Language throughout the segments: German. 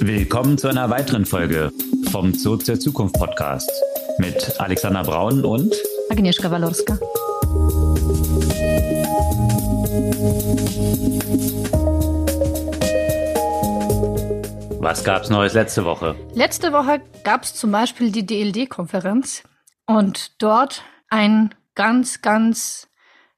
Willkommen zu einer weiteren Folge vom Zurück zur Zukunft Podcast mit Alexander Braun und Agnieszka Walorska. Was gab's Neues letzte Woche? Letzte Woche gab es zum Beispiel die DLD-Konferenz und dort ein ganz, ganz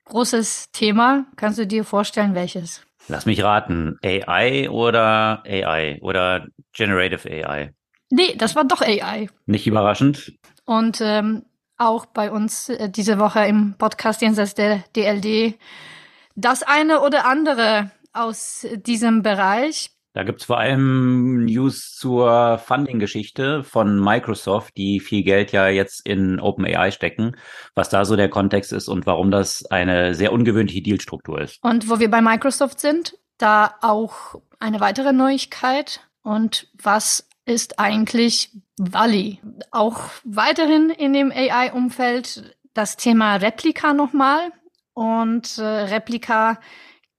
großes Thema. Kannst du dir vorstellen, welches? Lass mich raten. AI oder AI oder Generative AI? Nee, das war doch AI. Nicht überraschend. Und ähm, auch bei uns äh, diese Woche im Podcast jenseits der DLD das eine oder andere aus diesem Bereich. Da gibt's vor allem News zur Funding-Geschichte von Microsoft, die viel Geld ja jetzt in OpenAI stecken, was da so der Kontext ist und warum das eine sehr ungewöhnliche Dealstruktur ist. Und wo wir bei Microsoft sind, da auch eine weitere Neuigkeit. Und was ist eigentlich Wally? Auch weiterhin in dem AI-Umfeld das Thema Replika nochmal. Und äh, Replika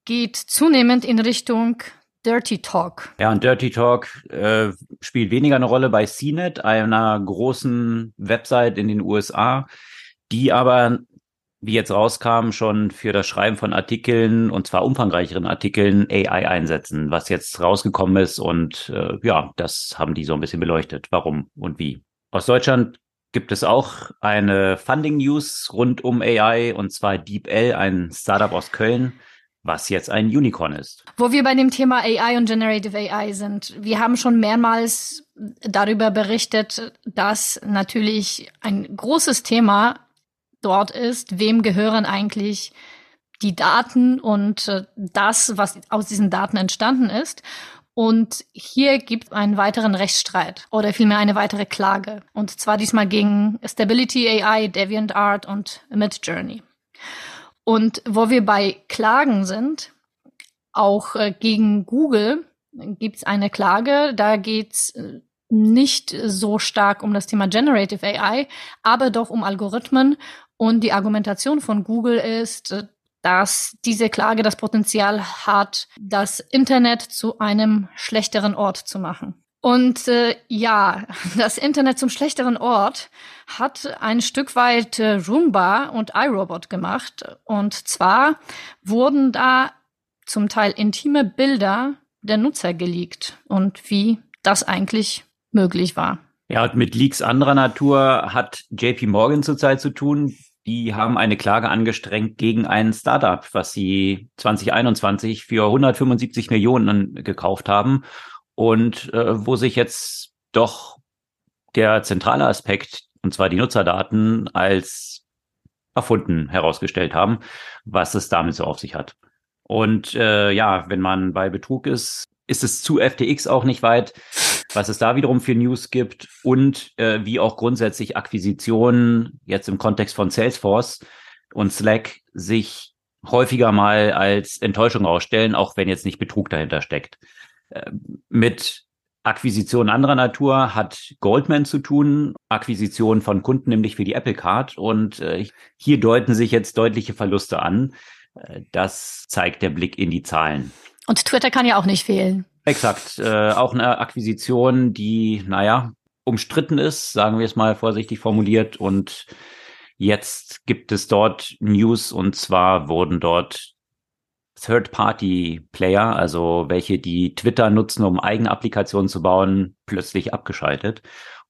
geht zunehmend in Richtung Dirty Talk. Ja, und Dirty Talk äh, spielt weniger eine Rolle bei CNET, einer großen Website in den USA, die aber, wie jetzt rauskam, schon für das Schreiben von Artikeln und zwar umfangreicheren Artikeln AI einsetzen, was jetzt rausgekommen ist. Und äh, ja, das haben die so ein bisschen beleuchtet. Warum und wie. Aus Deutschland gibt es auch eine Funding News rund um AI und zwar DeepL, ein Startup aus Köln was jetzt ein Unicorn ist. Wo wir bei dem Thema AI und Generative AI sind. Wir haben schon mehrmals darüber berichtet, dass natürlich ein großes Thema dort ist, wem gehören eigentlich die Daten und äh, das, was aus diesen Daten entstanden ist. Und hier gibt einen weiteren Rechtsstreit oder vielmehr eine weitere Klage. Und zwar diesmal gegen Stability AI, DeviantArt und Midjourney. Und wo wir bei Klagen sind, auch äh, gegen Google gibt es eine Klage. Da geht es äh, nicht so stark um das Thema Generative AI, aber doch um Algorithmen. Und die Argumentation von Google ist, äh, dass diese Klage das Potenzial hat, das Internet zu einem schlechteren Ort zu machen. Und äh, ja, das Internet zum schlechteren Ort hat ein Stück weit äh, Roomba und iRobot gemacht. Und zwar wurden da zum Teil intime Bilder der Nutzer geleakt und wie das eigentlich möglich war. Ja, und mit Leaks anderer Natur hat JP Morgan zurzeit zu tun. Die haben eine Klage angestrengt gegen ein Startup, was sie 2021 für 175 Millionen gekauft haben und äh, wo sich jetzt doch der zentrale Aspekt, und zwar die Nutzerdaten, als erfunden herausgestellt haben, was es damit so auf sich hat. Und äh, ja, wenn man bei Betrug ist, ist es zu FTX auch nicht weit, was es da wiederum für News gibt und äh, wie auch grundsätzlich Akquisitionen jetzt im Kontext von Salesforce und Slack sich häufiger mal als Enttäuschung ausstellen, auch wenn jetzt nicht Betrug dahinter steckt. Mit Akquisition anderer Natur hat Goldman zu tun, Akquisition von Kunden, nämlich für die Apple Card. Und äh, hier deuten sich jetzt deutliche Verluste an. Äh, das zeigt der Blick in die Zahlen. Und Twitter kann ja auch nicht fehlen. Exakt. Äh, auch eine Akquisition, die, naja, umstritten ist, sagen wir es mal vorsichtig formuliert. Und jetzt gibt es dort News und zwar wurden dort Third-Party-Player, also welche die Twitter nutzen, um eigene Applikationen zu bauen, plötzlich abgeschaltet.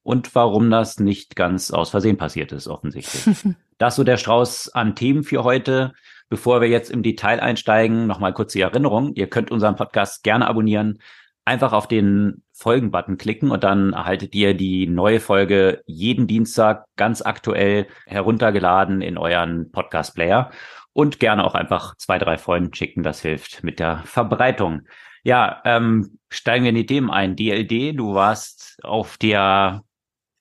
Und warum das nicht ganz aus Versehen passiert ist, offensichtlich. das so der Strauß an Themen für heute. Bevor wir jetzt im Detail einsteigen, nochmal kurz die Erinnerung. Ihr könnt unseren Podcast gerne abonnieren. Einfach auf den Folgen-Button klicken und dann erhaltet ihr die neue Folge jeden Dienstag ganz aktuell heruntergeladen in euren Podcast-Player und gerne auch einfach zwei, drei Freunden schicken. Das hilft mit der Verbreitung. Ja, ähm, steigen wir in die Themen ein. DLD, du warst auf der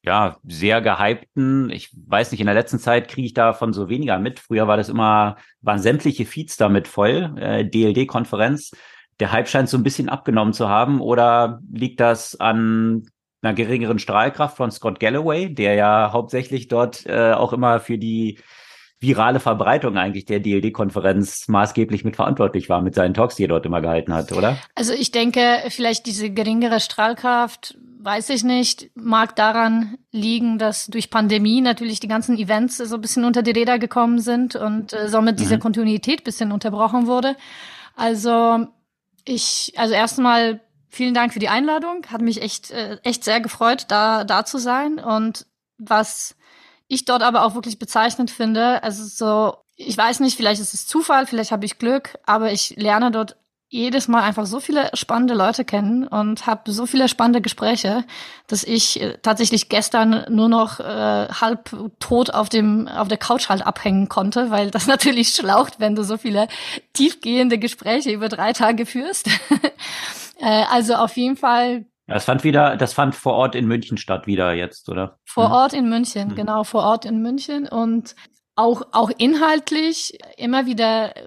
ja, sehr gehypten, ich weiß nicht, in der letzten Zeit kriege ich davon so weniger mit. Früher war das immer, waren sämtliche Feeds damit voll, äh, DLD-Konferenz. Der Hype scheint so ein bisschen abgenommen zu haben oder liegt das an einer geringeren Strahlkraft von Scott Galloway, der ja hauptsächlich dort äh, auch immer für die virale Verbreitung eigentlich der DLD-Konferenz maßgeblich mitverantwortlich war mit seinen Talks, die er dort immer gehalten hat, oder? Also ich denke, vielleicht diese geringere Strahlkraft, weiß ich nicht, mag daran liegen, dass durch Pandemie natürlich die ganzen Events so ein bisschen unter die Räder gekommen sind und äh, somit mhm. diese Kontinuität bisschen unterbrochen wurde. Also ich, also erstmal vielen Dank für die Einladung. Hat mich echt, äh, echt sehr gefreut, da, da zu sein. Und was ich dort aber auch wirklich bezeichnend finde, also so, ich weiß nicht, vielleicht ist es Zufall, vielleicht habe ich Glück, aber ich lerne dort jedes Mal einfach so viele spannende Leute kennen und habe so viele spannende Gespräche, dass ich äh, tatsächlich gestern nur noch äh, halb tot auf dem auf der Couch halt abhängen konnte, weil das natürlich schlaucht, wenn du so viele tiefgehende Gespräche über drei Tage führst. äh, also auf jeden Fall. Das fand wieder, das fand vor Ort in München statt wieder jetzt, oder? Vor mhm. Ort in München, mhm. genau, vor Ort in München und auch, auch inhaltlich immer wieder äh,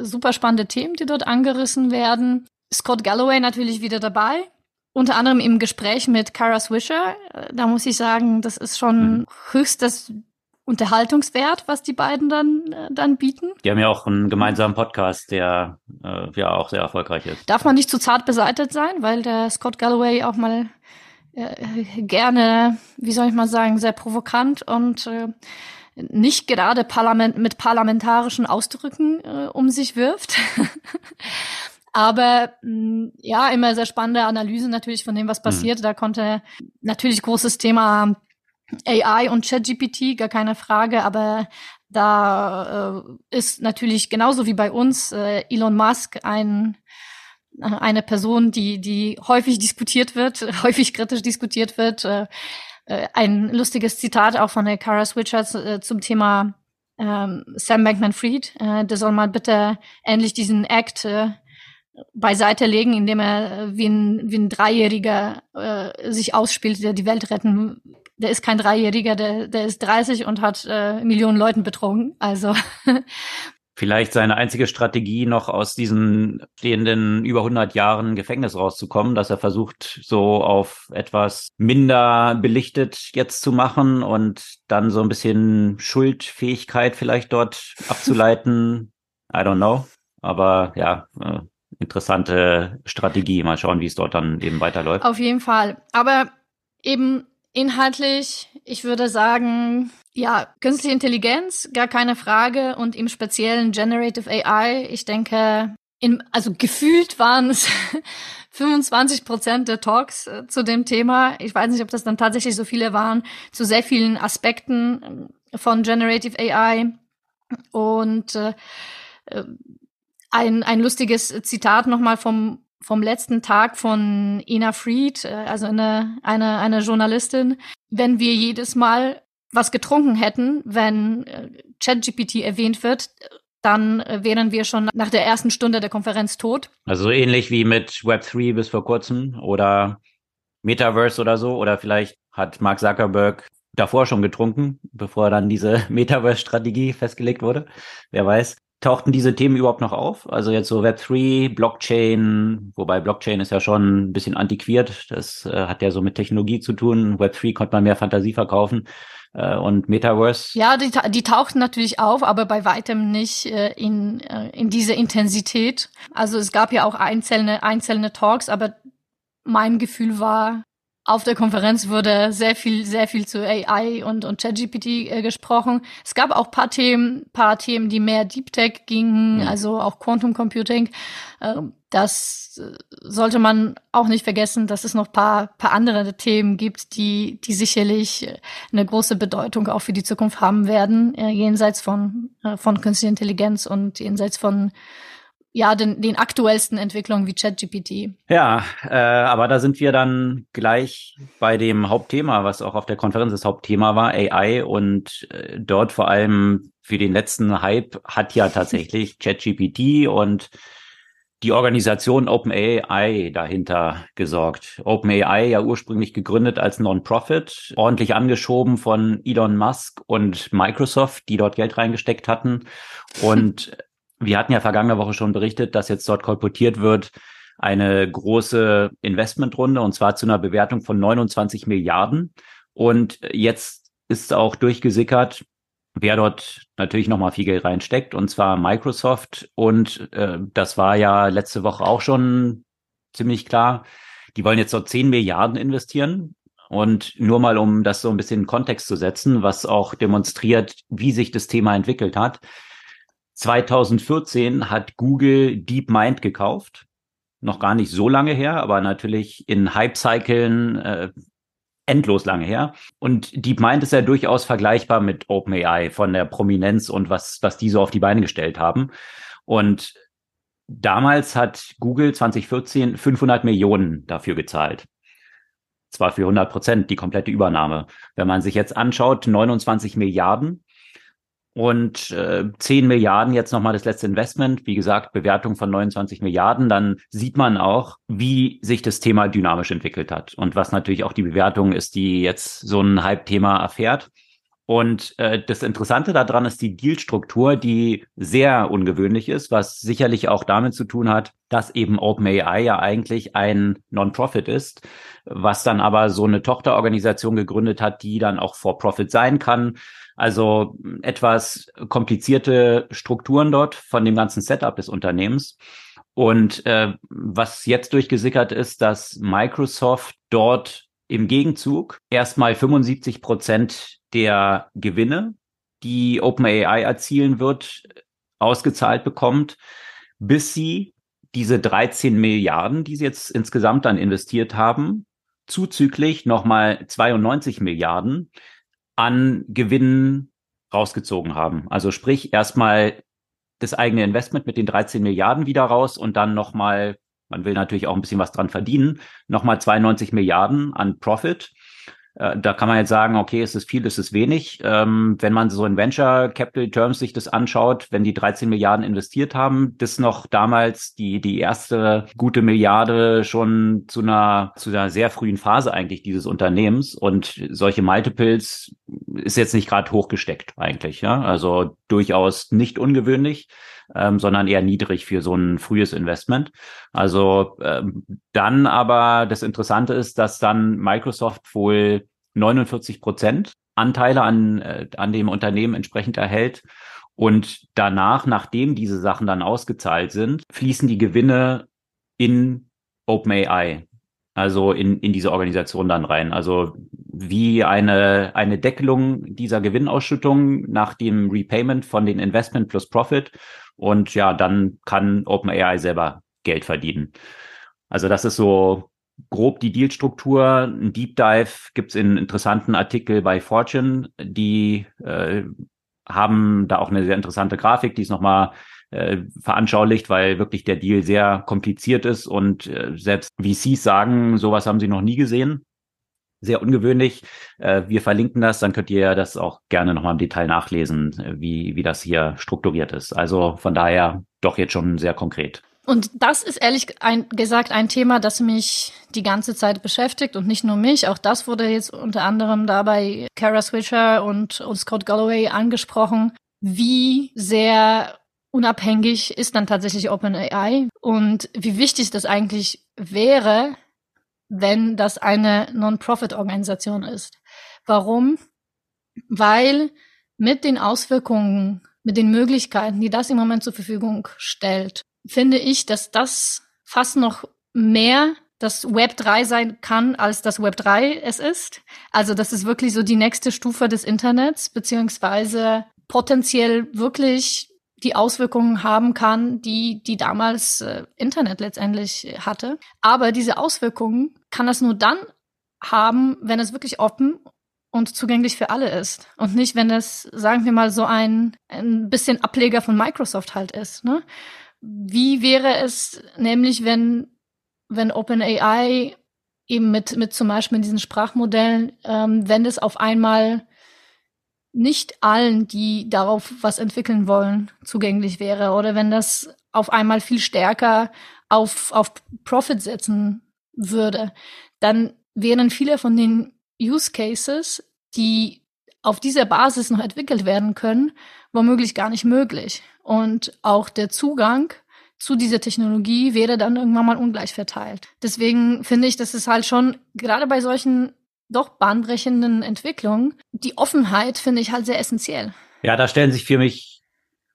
super spannende Themen, die dort angerissen werden. Scott Galloway natürlich wieder dabei. Unter anderem im Gespräch mit Kara Swisher. Äh, da muss ich sagen, das ist schon mhm. höchstes Unterhaltungswert, was die beiden dann, äh, dann bieten. Die haben ja auch einen gemeinsamen Podcast, der äh, ja auch sehr erfolgreich ist. Darf man nicht zu zart beseitigt sein, weil der Scott Galloway auch mal äh, gerne, wie soll ich mal sagen, sehr provokant und äh, nicht gerade Parlament mit parlamentarischen Ausdrücken äh, um sich wirft. Aber mh, mm, ja, immer sehr spannende Analyse natürlich von dem, was mhm. passiert. Mhm. Da konnte natürlich großes Thema AI und ChatGPT, gar keine Frage, aber da äh, ist natürlich genauso wie bei uns äh, Elon Musk ein äh, eine Person, die die häufig diskutiert wird, häufig kritisch diskutiert wird. Äh, äh, ein lustiges Zitat auch von der Kara Switcher äh, zum Thema ähm, Sam Bankman-Fried. Der soll mal bitte endlich diesen Act beiseite legen, indem er wie ein, wie ein Dreijähriger äh, sich ausspielt, der die Welt retten. Der ist kein Dreijähriger, der, der ist 30 und hat äh, Millionen Leuten betrogen. Also vielleicht seine einzige Strategie, noch aus diesen stehenden über 100 Jahren Gefängnis rauszukommen, dass er versucht, so auf etwas minder belichtet jetzt zu machen und dann so ein bisschen Schuldfähigkeit vielleicht dort abzuleiten. I don't know. Aber ja, äh, interessante Strategie. Mal schauen, wie es dort dann eben weiterläuft. Auf jeden Fall. Aber eben inhaltlich, ich würde sagen, ja, künstliche Intelligenz, gar keine Frage. Und im speziellen Generative AI, ich denke, in, also gefühlt waren es 25 Prozent der Talks äh, zu dem Thema. Ich weiß nicht, ob das dann tatsächlich so viele waren, zu sehr vielen Aspekten äh, von Generative AI. Und äh, äh, ein, ein lustiges Zitat nochmal vom vom letzten Tag von Ina Fried, äh, also eine, eine, eine Journalistin, wenn wir jedes Mal was getrunken hätten, wenn äh, ChatGPT erwähnt wird, dann äh, wären wir schon nach der ersten Stunde der Konferenz tot. Also ähnlich wie mit Web3 bis vor kurzem oder Metaverse oder so. Oder vielleicht hat Mark Zuckerberg davor schon getrunken, bevor dann diese Metaverse-Strategie festgelegt wurde. Wer weiß. Tauchten diese Themen überhaupt noch auf? Also jetzt so Web3, Blockchain, wobei Blockchain ist ja schon ein bisschen antiquiert. Das äh, hat ja so mit Technologie zu tun. Web3 konnte man mehr Fantasie verkaufen äh, und Metaverse. Ja, die, die tauchten natürlich auf, aber bei weitem nicht äh, in, äh, in diese Intensität. Also es gab ja auch einzelne, einzelne Talks, aber mein Gefühl war, auf der Konferenz wurde sehr viel, sehr viel zu AI und, und ChatGPT äh, gesprochen. Es gab auch paar Themen, paar Themen, die mehr Deep Tech gingen, mhm. also auch Quantum Computing. Äh, das sollte man auch nicht vergessen, dass es noch paar, paar andere Themen gibt, die, die sicherlich äh, eine große Bedeutung auch für die Zukunft haben werden, äh, jenseits von, äh, von künstlicher Intelligenz und jenseits von ja, den, den aktuellsten Entwicklungen wie ChatGPT. Ja, äh, aber da sind wir dann gleich bei dem Hauptthema, was auch auf der Konferenz das Hauptthema war, AI. Und äh, dort vor allem für den letzten Hype hat ja tatsächlich ChatGPT und die Organisation OpenAI dahinter gesorgt. OpenAI ja ursprünglich gegründet als Non-Profit, ordentlich angeschoben von Elon Musk und Microsoft, die dort Geld reingesteckt hatten. Und wir hatten ja vergangene Woche schon berichtet, dass jetzt dort kolportiert wird, eine große Investmentrunde und zwar zu einer Bewertung von 29 Milliarden. Und jetzt ist auch durchgesickert, wer dort natürlich nochmal viel Geld reinsteckt, und zwar Microsoft. Und äh, das war ja letzte Woche auch schon ziemlich klar. Die wollen jetzt dort 10 Milliarden investieren. Und nur mal, um das so ein bisschen in Kontext zu setzen, was auch demonstriert, wie sich das Thema entwickelt hat. 2014 hat Google DeepMind gekauft. Noch gar nicht so lange her, aber natürlich in Hype-Cyclen äh, endlos lange her. Und DeepMind ist ja durchaus vergleichbar mit OpenAI von der Prominenz und was, was die so auf die Beine gestellt haben. Und damals hat Google 2014 500 Millionen dafür gezahlt. Zwar für 100 Prozent die komplette Übernahme. Wenn man sich jetzt anschaut, 29 Milliarden und äh, 10 Milliarden jetzt nochmal das letzte Investment, wie gesagt, Bewertung von 29 Milliarden, dann sieht man auch, wie sich das Thema dynamisch entwickelt hat und was natürlich auch die Bewertung ist, die jetzt so ein Hype-Thema erfährt. Und äh, das Interessante daran ist die Dealstruktur, die sehr ungewöhnlich ist, was sicherlich auch damit zu tun hat, dass eben OpenAI ja eigentlich ein Non-Profit ist, was dann aber so eine Tochterorganisation gegründet hat, die dann auch For-Profit sein kann. Also etwas komplizierte Strukturen dort von dem ganzen Setup des Unternehmens. Und äh, was jetzt durchgesickert ist, dass Microsoft dort im Gegenzug erstmal 75 Prozent der Gewinne, die OpenAI erzielen wird, ausgezahlt bekommt, bis sie diese 13 Milliarden, die sie jetzt insgesamt dann investiert haben, zuzüglich nochmal 92 Milliarden an Gewinnen rausgezogen haben. Also sprich erstmal das eigene Investment mit den 13 Milliarden wieder raus und dann nochmal man will natürlich auch ein bisschen was dran verdienen. Nochmal 92 Milliarden an Profit. Äh, da kann man jetzt sagen, okay, ist es viel, ist es wenig. Ähm, wenn man so in Venture Capital Terms sich das anschaut, wenn die 13 Milliarden investiert haben, das noch damals die, die erste gute Milliarde schon zu einer, zu einer sehr frühen Phase eigentlich dieses Unternehmens. Und solche Multiples ist jetzt nicht gerade hochgesteckt eigentlich. Ja? Also durchaus nicht ungewöhnlich ähm, sondern eher niedrig für so ein frühes Investment. Also ähm, dann aber das Interessante ist, dass dann Microsoft wohl 49 Prozent Anteile an, äh, an dem Unternehmen entsprechend erhält. Und danach, nachdem diese Sachen dann ausgezahlt sind, fließen die Gewinne in OpenAI, also in, in diese Organisation dann rein. Also wie eine, eine Deckelung dieser Gewinnausschüttung nach dem Repayment von den Investment plus Profit und ja, dann kann OpenAI selber Geld verdienen. Also das ist so grob die Dealstruktur. Ein Deep Dive gibt's in interessanten Artikel bei Fortune. Die äh, haben da auch eine sehr interessante Grafik, die ist nochmal äh, veranschaulicht, weil wirklich der Deal sehr kompliziert ist und äh, selbst VCs sagen, sowas haben sie noch nie gesehen sehr ungewöhnlich. Äh, wir verlinken das, dann könnt ihr das auch gerne nochmal im Detail nachlesen, wie, wie das hier strukturiert ist. Also von daher doch jetzt schon sehr konkret. Und das ist ehrlich gesagt ein Thema, das mich die ganze Zeit beschäftigt und nicht nur mich. Auch das wurde jetzt unter anderem dabei Kara Switcher und, und Scott Galloway angesprochen. Wie sehr unabhängig ist dann tatsächlich OpenAI und wie wichtig das eigentlich wäre, wenn das eine Non-Profit-Organisation ist. Warum? Weil mit den Auswirkungen, mit den Möglichkeiten, die das im Moment zur Verfügung stellt, finde ich, dass das fast noch mehr das Web 3 sein kann, als das Web 3 es ist. Also das ist wirklich so die nächste Stufe des Internets, beziehungsweise potenziell wirklich die Auswirkungen haben kann, die die damals äh, Internet letztendlich hatte. Aber diese Auswirkungen kann das nur dann haben, wenn es wirklich offen und zugänglich für alle ist und nicht, wenn es, sagen wir mal, so ein, ein bisschen Ableger von Microsoft halt ist. Ne? Wie wäre es nämlich, wenn wenn OpenAI eben mit mit zum Beispiel diesen Sprachmodellen, ähm, wenn es auf einmal nicht allen, die darauf was entwickeln wollen, zugänglich wäre oder wenn das auf einmal viel stärker auf, auf Profit setzen würde, dann wären viele von den Use Cases, die auf dieser Basis noch entwickelt werden können, womöglich gar nicht möglich. Und auch der Zugang zu dieser Technologie wäre dann irgendwann mal ungleich verteilt. Deswegen finde ich, dass es halt schon gerade bei solchen doch bahnbrechenden Entwicklung, die Offenheit finde ich halt sehr essentiell. Ja, da stellen sich für mich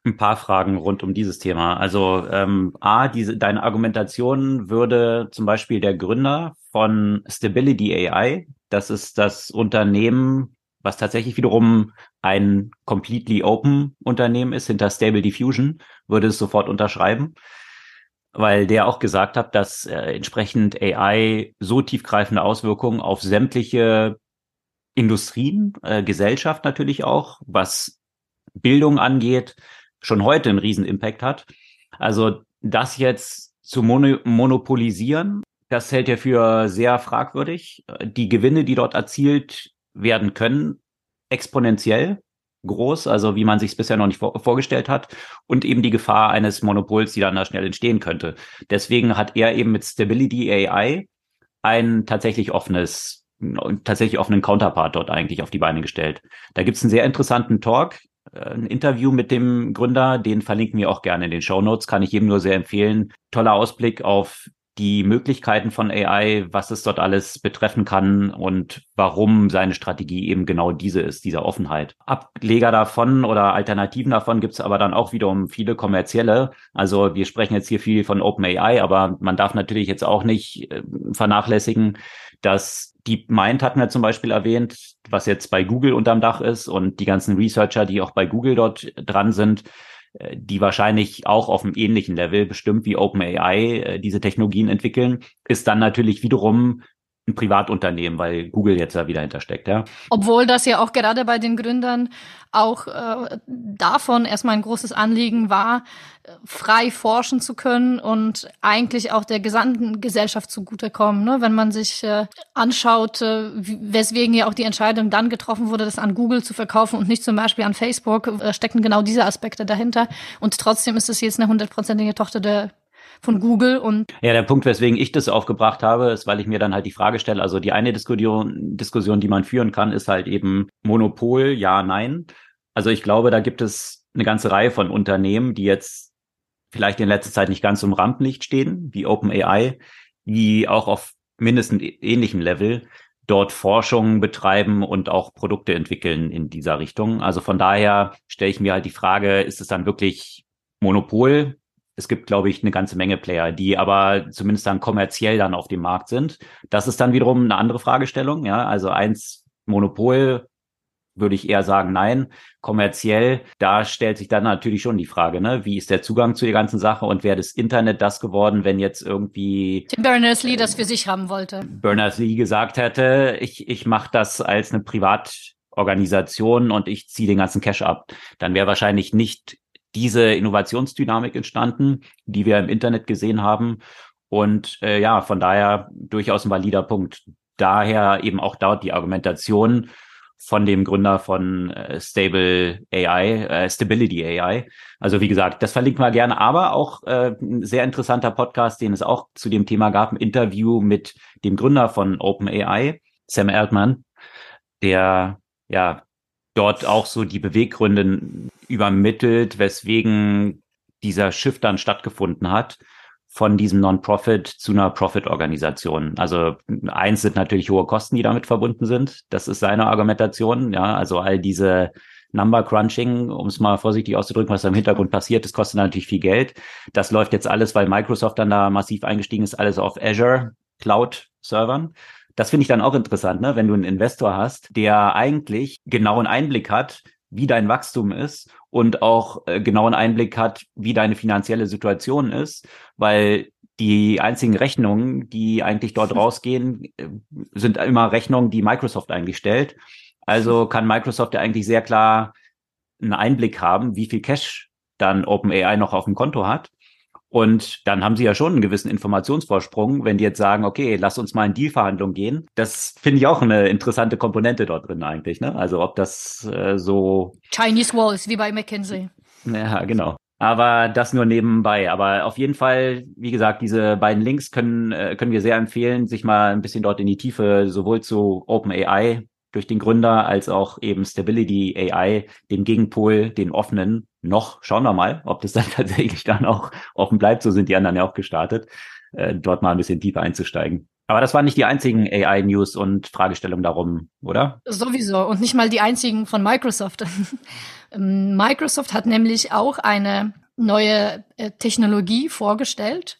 ein paar Fragen rund um dieses Thema. Also ähm, A, diese, deine Argumentation würde zum Beispiel der Gründer von Stability AI, das ist das Unternehmen, was tatsächlich wiederum ein completely open Unternehmen ist, hinter Stable Diffusion, würde es sofort unterschreiben, weil der auch gesagt hat, dass äh, entsprechend AI so tiefgreifende Auswirkungen auf sämtliche Industrien, äh, Gesellschaft natürlich auch, was Bildung angeht, schon heute einen riesen Impact hat. Also das jetzt zu mono monopolisieren, das hält er für sehr fragwürdig. Die Gewinne, die dort erzielt werden können, exponentiell groß, also wie man sich es bisher noch nicht vor vorgestellt hat, und eben die Gefahr eines Monopols, die dann da schnell entstehen könnte. Deswegen hat er eben mit Stability AI ein tatsächlich offenes, tatsächlich offenen Counterpart dort eigentlich auf die Beine gestellt. Da gibt's einen sehr interessanten Talk, ein Interview mit dem Gründer, den verlinken wir auch gerne in den Show Notes, kann ich jedem nur sehr empfehlen. Toller Ausblick auf die Möglichkeiten von AI, was es dort alles betreffen kann und warum seine Strategie eben genau diese ist, dieser Offenheit. Ableger davon oder Alternativen davon gibt es aber dann auch wiederum viele kommerzielle. Also wir sprechen jetzt hier viel von OpenAI, aber man darf natürlich jetzt auch nicht äh, vernachlässigen, dass DeepMind hatten wir zum Beispiel erwähnt, was jetzt bei Google unterm Dach ist und die ganzen Researcher, die auch bei Google dort dran sind, äh, die wahrscheinlich auch auf einem ähnlichen Level bestimmt wie OpenAI äh, diese Technologien entwickeln, ist dann natürlich wiederum ein Privatunternehmen, weil Google jetzt da wieder hintersteckt, ja. Obwohl das ja auch gerade bei den Gründern auch äh, davon erstmal ein großes Anliegen war, frei forschen zu können und eigentlich auch der gesamten Gesellschaft zugutekommen. Ne? Wenn man sich äh, anschaut, äh, weswegen ja auch die Entscheidung dann getroffen wurde, das an Google zu verkaufen und nicht zum Beispiel an Facebook, äh, stecken genau diese Aspekte dahinter. Und trotzdem ist es jetzt eine hundertprozentige Tochter der von Google und ja der Punkt weswegen ich das aufgebracht habe ist weil ich mir dann halt die Frage stelle also die eine Diskussion Diskussion die man führen kann ist halt eben Monopol ja nein also ich glaube da gibt es eine ganze Reihe von Unternehmen die jetzt vielleicht in letzter Zeit nicht ganz im Rampenlicht stehen wie OpenAI die auch auf mindestens ähnlichem Level dort Forschung betreiben und auch Produkte entwickeln in dieser Richtung. Also von daher stelle ich mir halt die Frage, ist es dann wirklich Monopol es gibt, glaube ich, eine ganze Menge Player, die aber zumindest dann kommerziell dann auf dem Markt sind. Das ist dann wiederum eine andere Fragestellung. Ja, also eins Monopol würde ich eher sagen, nein. Kommerziell, da stellt sich dann natürlich schon die Frage, ne, wie ist der Zugang zu der ganzen Sache und wäre das Internet das geworden, wenn jetzt irgendwie Tim Berners-Lee äh, das für sich haben wollte. Berners-Lee gesagt hätte, ich, ich mache das als eine Privatorganisation und ich ziehe den ganzen Cash ab. Dann wäre wahrscheinlich nicht diese Innovationsdynamik entstanden, die wir im Internet gesehen haben. Und äh, ja, von daher durchaus ein valider Punkt. Daher eben auch dort die Argumentation von dem Gründer von äh, Stable AI, äh, Stability AI. Also wie gesagt, das verlinken wir gerne, aber auch äh, ein sehr interessanter Podcast, den es auch zu dem Thema gab, ein Interview mit dem Gründer von OpenAI, Sam Altman, der ja dort auch so die Beweggründe übermittelt, weswegen dieser Shift dann stattgefunden hat von diesem Non-Profit zu einer Profit-Organisation. Also eins sind natürlich hohe Kosten, die damit verbunden sind. Das ist seine Argumentation. Ja, also all diese Number Crunching, um es mal vorsichtig auszudrücken, was da im Hintergrund passiert, das kostet natürlich viel Geld. Das läuft jetzt alles, weil Microsoft dann da massiv eingestiegen ist, alles auf Azure Cloud Servern. Das finde ich dann auch interessant, ne? wenn du einen Investor hast, der eigentlich genauen Einblick hat, wie dein Wachstum ist und auch äh, genauen Einblick hat, wie deine finanzielle Situation ist, weil die einzigen Rechnungen, die eigentlich dort rausgehen, äh, sind immer Rechnungen, die Microsoft eigentlich stellt. Also kann Microsoft ja eigentlich sehr klar einen Einblick haben, wie viel Cash dann OpenAI noch auf dem Konto hat und dann haben sie ja schon einen gewissen Informationsvorsprung, wenn die jetzt sagen, okay, lass uns mal in Dealverhandlung gehen. Das finde ich auch eine interessante Komponente dort drin eigentlich. Ne? Also ob das äh, so Chinese Walls wie bei McKinsey. Ja, genau. Aber das nur nebenbei. Aber auf jeden Fall, wie gesagt, diese beiden Links können, äh, können wir sehr empfehlen, sich mal ein bisschen dort in die Tiefe sowohl zu OpenAI durch den Gründer als auch eben Stability AI, dem Gegenpol, den offenen, noch. Schauen wir mal, ob das dann tatsächlich dann auch offen bleibt. So sind die anderen ja auch gestartet, äh, dort mal ein bisschen tiefer einzusteigen. Aber das waren nicht die einzigen AI-News und Fragestellungen darum, oder? Sowieso. Und nicht mal die einzigen von Microsoft. Ähm, Microsoft hat nämlich auch eine neue äh, Technologie vorgestellt.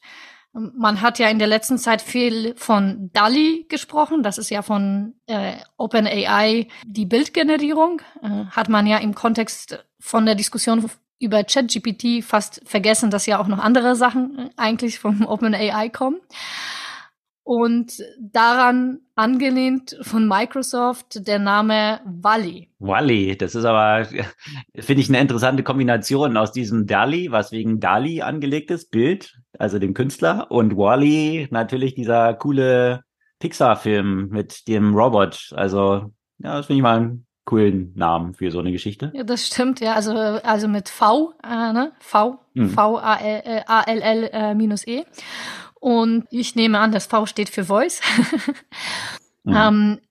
Man hat ja in der letzten Zeit viel von DALI gesprochen. Das ist ja von äh, OpenAI die Bildgenerierung. Äh, hat man ja im Kontext von der Diskussion über ChatGPT fast vergessen, dass ja auch noch andere Sachen äh, eigentlich vom OpenAI kommen. Und daran angelehnt von Microsoft der Name Wally. Wally, das ist aber, finde ich, eine interessante Kombination aus diesem DALI, was wegen DALI angelegt ist, Bild, also dem Künstler, und Wally, natürlich dieser coole Pixar-Film mit dem Robot. Also, ja, das finde ich mal einen coolen Namen für so eine Geschichte. Ja, das stimmt, ja. Also, also mit V, äh, ne? V, mhm. V-A-L-L-E. Und ich nehme an, das V steht für Voice. mhm. ähm,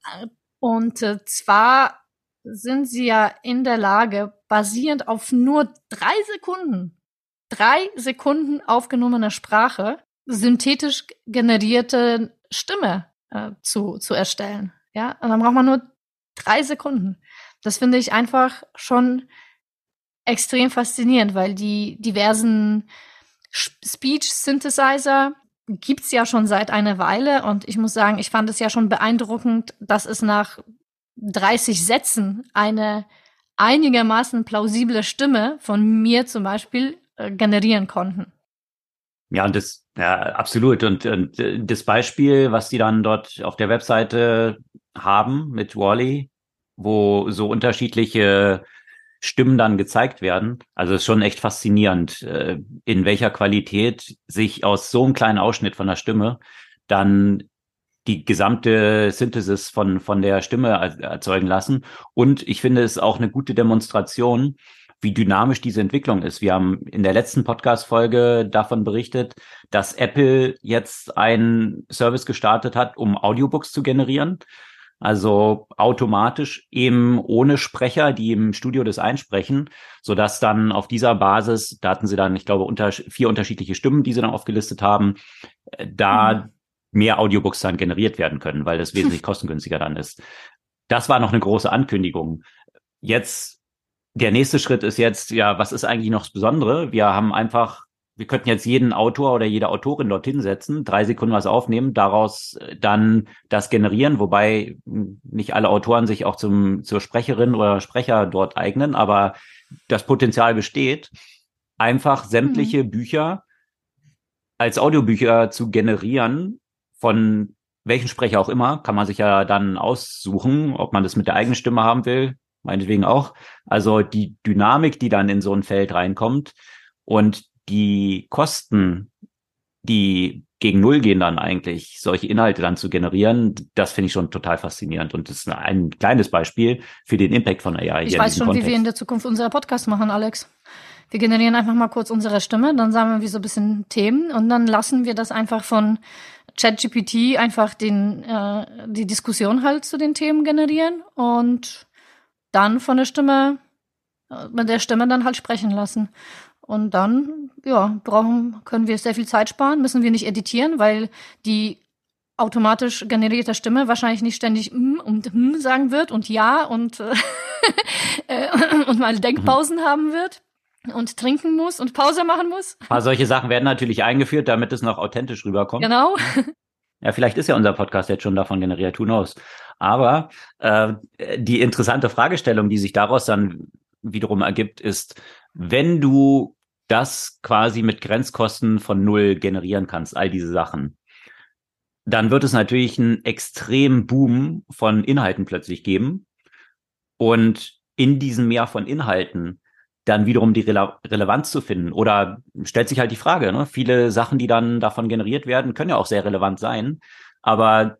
und äh, zwar sind sie ja in der Lage, basierend auf nur drei Sekunden, drei Sekunden aufgenommener Sprache, synthetisch generierte Stimme äh, zu, zu erstellen. Ja, und dann braucht man nur drei Sekunden. Das finde ich einfach schon extrem faszinierend, weil die diversen Speech Synthesizer gibt's ja schon seit einer Weile und ich muss sagen, ich fand es ja schon beeindruckend, dass es nach 30 Sätzen eine einigermaßen plausible Stimme von mir zum Beispiel äh, generieren konnten. Ja, und das, ja, absolut. Und, und äh, das Beispiel, was die dann dort auf der Webseite haben mit Wally, wo so unterschiedliche Stimmen dann gezeigt werden. Also es ist schon echt faszinierend, äh, in welcher Qualität sich aus so einem kleinen Ausschnitt von der Stimme dann die gesamte Synthesis von, von der Stimme erzeugen lassen. Und ich finde es auch eine gute Demonstration, wie dynamisch diese Entwicklung ist. Wir haben in der letzten Podcast-Folge davon berichtet, dass Apple jetzt einen Service gestartet hat, um Audiobooks zu generieren. Also automatisch eben ohne Sprecher, die im Studio das einsprechen, so dass dann auf dieser Basis, da hatten sie dann, ich glaube, unter vier unterschiedliche Stimmen, die sie dann aufgelistet haben, äh, da mhm. mehr Audiobooks dann generiert werden können, weil das wesentlich kostengünstiger dann ist. Das war noch eine große Ankündigung. Jetzt, der nächste Schritt ist jetzt, ja, was ist eigentlich noch das Besondere? Wir haben einfach wir könnten jetzt jeden Autor oder jede Autorin dorthin setzen, drei Sekunden was aufnehmen, daraus äh, dann das generieren, wobei hm, nicht alle Autoren sich auch zum, zur Sprecherin oder Sprecher dort eignen, aber das Potenzial besteht, einfach sämtliche mhm. Bücher als Audiobücher zu generieren von welchen Sprecher auch immer, kann man sich ja dann aussuchen, ob man das mit der eigenen Stimme haben will, meinetwegen auch. Also die Dynamik, die dann in so ein Feld reinkommt und die Kosten, die gegen Null gehen dann eigentlich, solche Inhalte dann zu generieren, das finde ich schon total faszinierend. Und das ist ein kleines Beispiel für den Impact von AI. Ich weiß schon, Kontext. wie wir in der Zukunft unser Podcast machen, Alex. Wir generieren einfach mal kurz unsere Stimme, dann sammeln wir so ein bisschen Themen und dann lassen wir das einfach von ChatGPT einfach den, äh, die Diskussion halt zu den Themen generieren und dann von der Stimme, äh, mit der Stimme dann halt sprechen lassen. Und dann, ja, brauchen, können wir sehr viel Zeit sparen, müssen wir nicht editieren, weil die automatisch generierte Stimme wahrscheinlich nicht ständig mm und mm sagen wird und ja und, äh, und mal Denkpausen mhm. haben wird und trinken muss und Pause machen muss. Aber solche Sachen werden natürlich eingeführt, damit es noch authentisch rüberkommt. Genau. Ja, vielleicht ist ja unser Podcast jetzt schon davon generiert, who knows. Aber äh, die interessante Fragestellung, die sich daraus dann wiederum ergibt, ist, wenn du das quasi mit Grenzkosten von null generieren kannst, all diese Sachen, dann wird es natürlich einen extremen Boom von Inhalten plötzlich geben. Und in diesem Meer von Inhalten dann wiederum die Rele Relevanz zu finden. Oder stellt sich halt die Frage, ne? viele Sachen, die dann davon generiert werden, können ja auch sehr relevant sein. Aber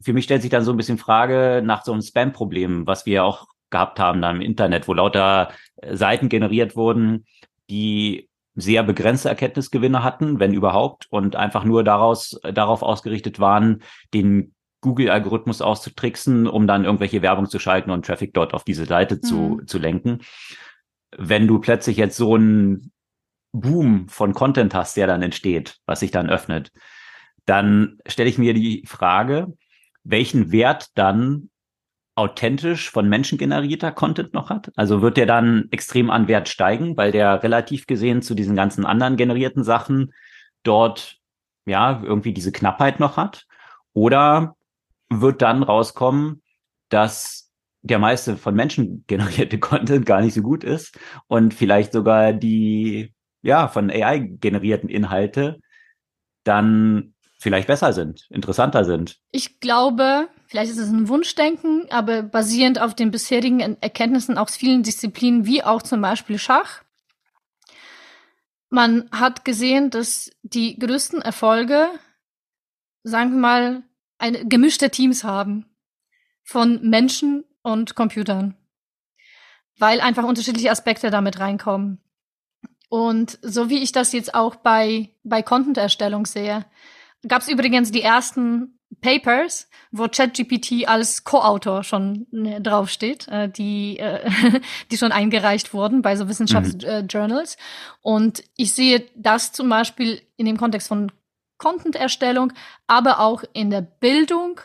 für mich stellt sich dann so ein bisschen Frage nach so einem Spam-Problem, was wir auch gehabt haben dann im Internet, wo lauter Seiten generiert wurden, die sehr begrenzte Erkenntnisgewinne hatten, wenn überhaupt, und einfach nur daraus, äh, darauf ausgerichtet waren, den Google-Algorithmus auszutricksen, um dann irgendwelche Werbung zu schalten und Traffic dort auf diese Seite mhm. zu, zu lenken. Wenn du plötzlich jetzt so einen Boom von Content hast, der dann entsteht, was sich dann öffnet, dann stelle ich mir die Frage, welchen Wert dann authentisch von Menschen generierter Content noch hat? Also wird der dann extrem an Wert steigen, weil der relativ gesehen zu diesen ganzen anderen generierten Sachen dort ja irgendwie diese Knappheit noch hat? Oder wird dann rauskommen, dass der meiste von Menschen generierte Content gar nicht so gut ist und vielleicht sogar die ja von AI generierten Inhalte dann vielleicht besser sind, interessanter sind. Ich glaube, vielleicht ist es ein Wunschdenken, aber basierend auf den bisherigen Erkenntnissen aus vielen Disziplinen, wie auch zum Beispiel Schach. Man hat gesehen, dass die größten Erfolge, sagen wir mal, eine gemischte Teams haben von Menschen und Computern, weil einfach unterschiedliche Aspekte damit reinkommen. Und so wie ich das jetzt auch bei, bei Content-Erstellung sehe, gab es übrigens die ersten Papers, wo ChatGPT als Co-Autor schon ne, draufsteht, äh, die, äh, die schon eingereicht wurden bei so Wissenschaftsjournals. Mhm. Und ich sehe das zum Beispiel in dem Kontext von Content-Erstellung, aber auch in der Bildung,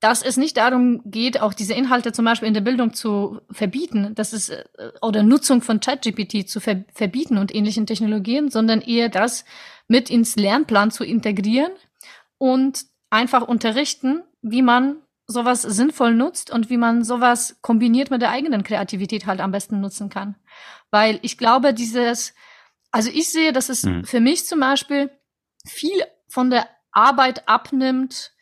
dass es nicht darum geht, auch diese Inhalte zum Beispiel in der Bildung zu verbieten, dass es äh, oder Nutzung von ChatGPT zu ver verbieten und ähnlichen Technologien, sondern eher das mit ins Lernplan zu integrieren und einfach unterrichten, wie man sowas sinnvoll nutzt und wie man sowas kombiniert mit der eigenen Kreativität halt am besten nutzen kann. Weil ich glaube, dieses, also ich sehe, dass es mhm. für mich zum Beispiel viel von der Arbeit abnimmt,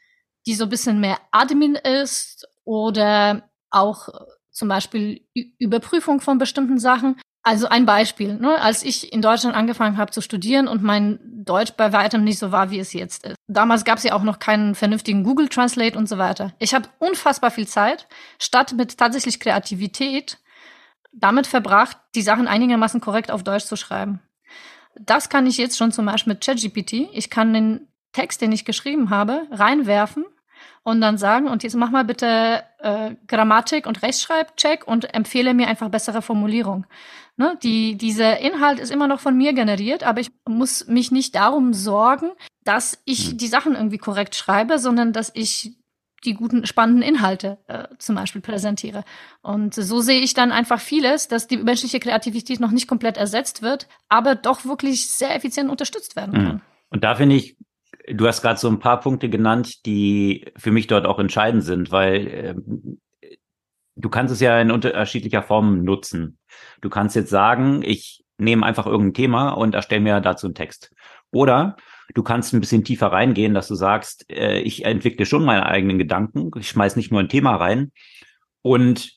die so ein bisschen mehr Admin ist oder auch zum Beispiel Überprüfung von bestimmten Sachen. Also ein Beispiel, ne? als ich in Deutschland angefangen habe zu studieren und mein Deutsch bei weitem nicht so war, wie es jetzt ist. Damals gab es ja auch noch keinen vernünftigen Google Translate und so weiter. Ich habe unfassbar viel Zeit, statt mit tatsächlich Kreativität, damit verbracht, die Sachen einigermaßen korrekt auf Deutsch zu schreiben. Das kann ich jetzt schon zum Beispiel mit ChatGPT. Ich kann den Text, den ich geschrieben habe, reinwerfen und dann sagen, und jetzt mach mal bitte äh, Grammatik und Rechtschreibcheck und empfehle mir einfach bessere Formulierung. Ne? Die, dieser Inhalt ist immer noch von mir generiert, aber ich muss mich nicht darum sorgen, dass ich hm. die Sachen irgendwie korrekt schreibe, sondern dass ich die guten, spannenden Inhalte äh, zum Beispiel präsentiere. Und so sehe ich dann einfach vieles, dass die menschliche Kreativität noch nicht komplett ersetzt wird, aber doch wirklich sehr effizient unterstützt werden hm. kann. Und da finde ich, Du hast gerade so ein paar Punkte genannt, die für mich dort auch entscheidend sind, weil äh, du kannst es ja in unterschiedlicher Form nutzen. Du kannst jetzt sagen, ich nehme einfach irgendein Thema und erstelle mir dazu einen Text. Oder du kannst ein bisschen tiefer reingehen, dass du sagst, äh, ich entwickle schon meine eigenen Gedanken, ich schmeiß nicht nur ein Thema rein und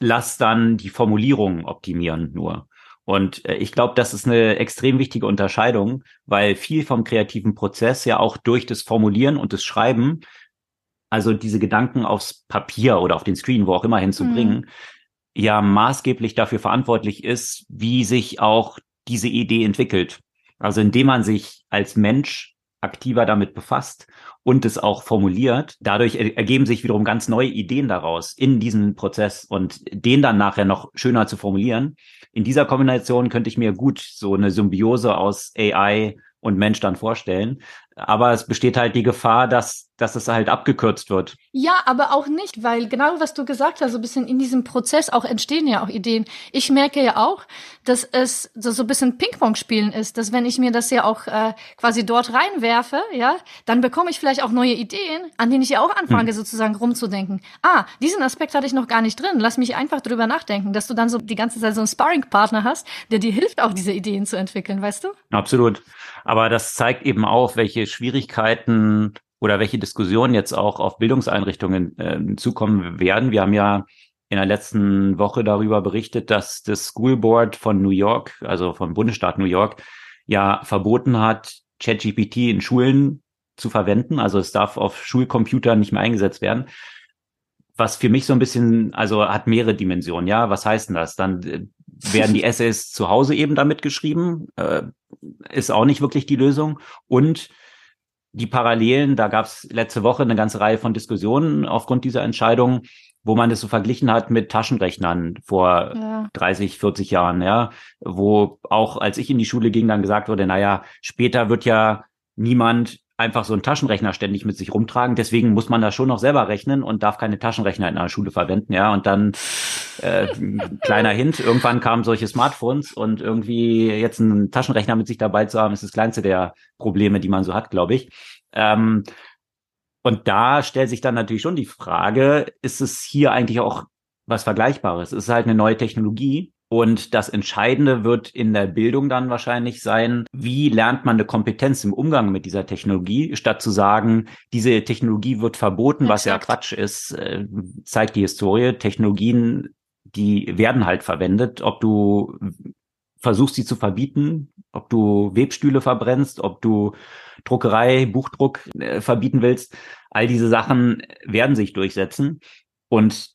lass dann die Formulierung optimieren nur. Und äh, ich glaube, das ist eine extrem wichtige Unterscheidung, weil viel vom kreativen Prozess ja auch durch das Formulieren und das Schreiben, also diese Gedanken aufs Papier oder auf den Screen, wo auch immer hinzubringen, mhm. ja maßgeblich dafür verantwortlich ist, wie sich auch diese Idee entwickelt. Also indem man sich als Mensch aktiver damit befasst und es auch formuliert. Dadurch ergeben sich wiederum ganz neue Ideen daraus in diesem Prozess und den dann nachher noch schöner zu formulieren. In dieser Kombination könnte ich mir gut so eine Symbiose aus AI und Mensch dann vorstellen. Aber es besteht halt die Gefahr, dass, dass es halt abgekürzt wird. Ja, aber auch nicht, weil genau was du gesagt hast, so ein bisschen in diesem Prozess auch entstehen ja auch Ideen. Ich merke ja auch, dass es so, ein bisschen Ping-Pong spielen ist, dass wenn ich mir das ja auch äh, quasi dort reinwerfe, ja, dann bekomme ich vielleicht auch neue Ideen, an denen ich ja auch anfange, hm. sozusagen rumzudenken. Ah, diesen Aspekt hatte ich noch gar nicht drin. Lass mich einfach drüber nachdenken, dass du dann so die ganze Zeit so einen Sparring-Partner hast, der dir hilft, auch diese Ideen zu entwickeln, weißt du? Absolut. Aber das zeigt eben auch, welche Schwierigkeiten oder welche Diskussionen jetzt auch auf Bildungseinrichtungen äh, zukommen werden. Wir haben ja in der letzten Woche darüber berichtet, dass das School Board von New York, also vom Bundesstaat New York, ja verboten hat, ChatGPT in Schulen zu verwenden. Also es darf auf Schulcomputern nicht mehr eingesetzt werden. Was für mich so ein bisschen, also hat mehrere Dimensionen. Ja, was heißt denn das? Dann äh, werden die Essays zu Hause eben damit geschrieben. Äh, ist auch nicht wirklich die Lösung. Und die Parallelen, da gab es letzte Woche eine ganze Reihe von Diskussionen aufgrund dieser Entscheidung, wo man das so verglichen hat mit Taschenrechnern vor ja. 30, 40 Jahren, ja, wo auch als ich in die Schule ging, dann gesagt wurde, naja, später wird ja niemand einfach so einen Taschenrechner ständig mit sich rumtragen. Deswegen muss man da schon noch selber rechnen und darf keine Taschenrechner in einer Schule verwenden. Ja, und dann äh, kleiner Hint, irgendwann kamen solche Smartphones und irgendwie jetzt einen Taschenrechner mit sich dabei zu haben, ist das kleinste der Probleme, die man so hat, glaube ich. Ähm, und da stellt sich dann natürlich schon die Frage, ist es hier eigentlich auch was Vergleichbares? Es ist halt eine neue Technologie, und das Entscheidende wird in der Bildung dann wahrscheinlich sein, wie lernt man eine Kompetenz im Umgang mit dieser Technologie, statt zu sagen, diese Technologie wird verboten, Exakt. was ja Quatsch ist, äh, zeigt die Historie. Technologien, die werden halt verwendet, ob du versuchst sie zu verbieten, ob du Webstühle verbrennst, ob du Druckerei, Buchdruck äh, verbieten willst. All diese Sachen werden sich durchsetzen. Und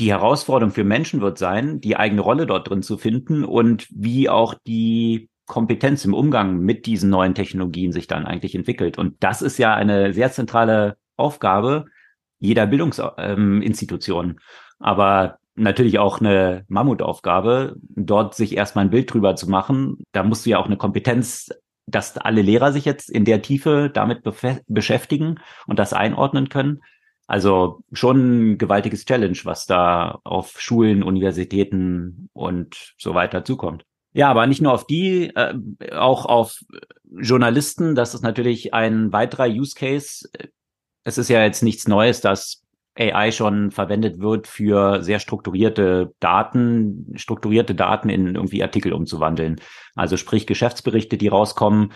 die Herausforderung für Menschen wird sein, die eigene Rolle dort drin zu finden und wie auch die Kompetenz im Umgang mit diesen neuen Technologien sich dann eigentlich entwickelt. Und das ist ja eine sehr zentrale Aufgabe jeder Bildungsinstitution. Ähm, Aber natürlich auch eine Mammutaufgabe, dort sich erstmal ein Bild drüber zu machen. Da musst du ja auch eine Kompetenz, dass alle Lehrer sich jetzt in der Tiefe damit beschäftigen und das einordnen können. Also schon ein gewaltiges Challenge, was da auf Schulen, Universitäten und so weiter zukommt. Ja, aber nicht nur auf die, äh, auch auf Journalisten. Das ist natürlich ein weiterer Use Case. Es ist ja jetzt nichts Neues, dass AI schon verwendet wird für sehr strukturierte Daten, strukturierte Daten in irgendwie Artikel umzuwandeln. Also sprich Geschäftsberichte, die rauskommen,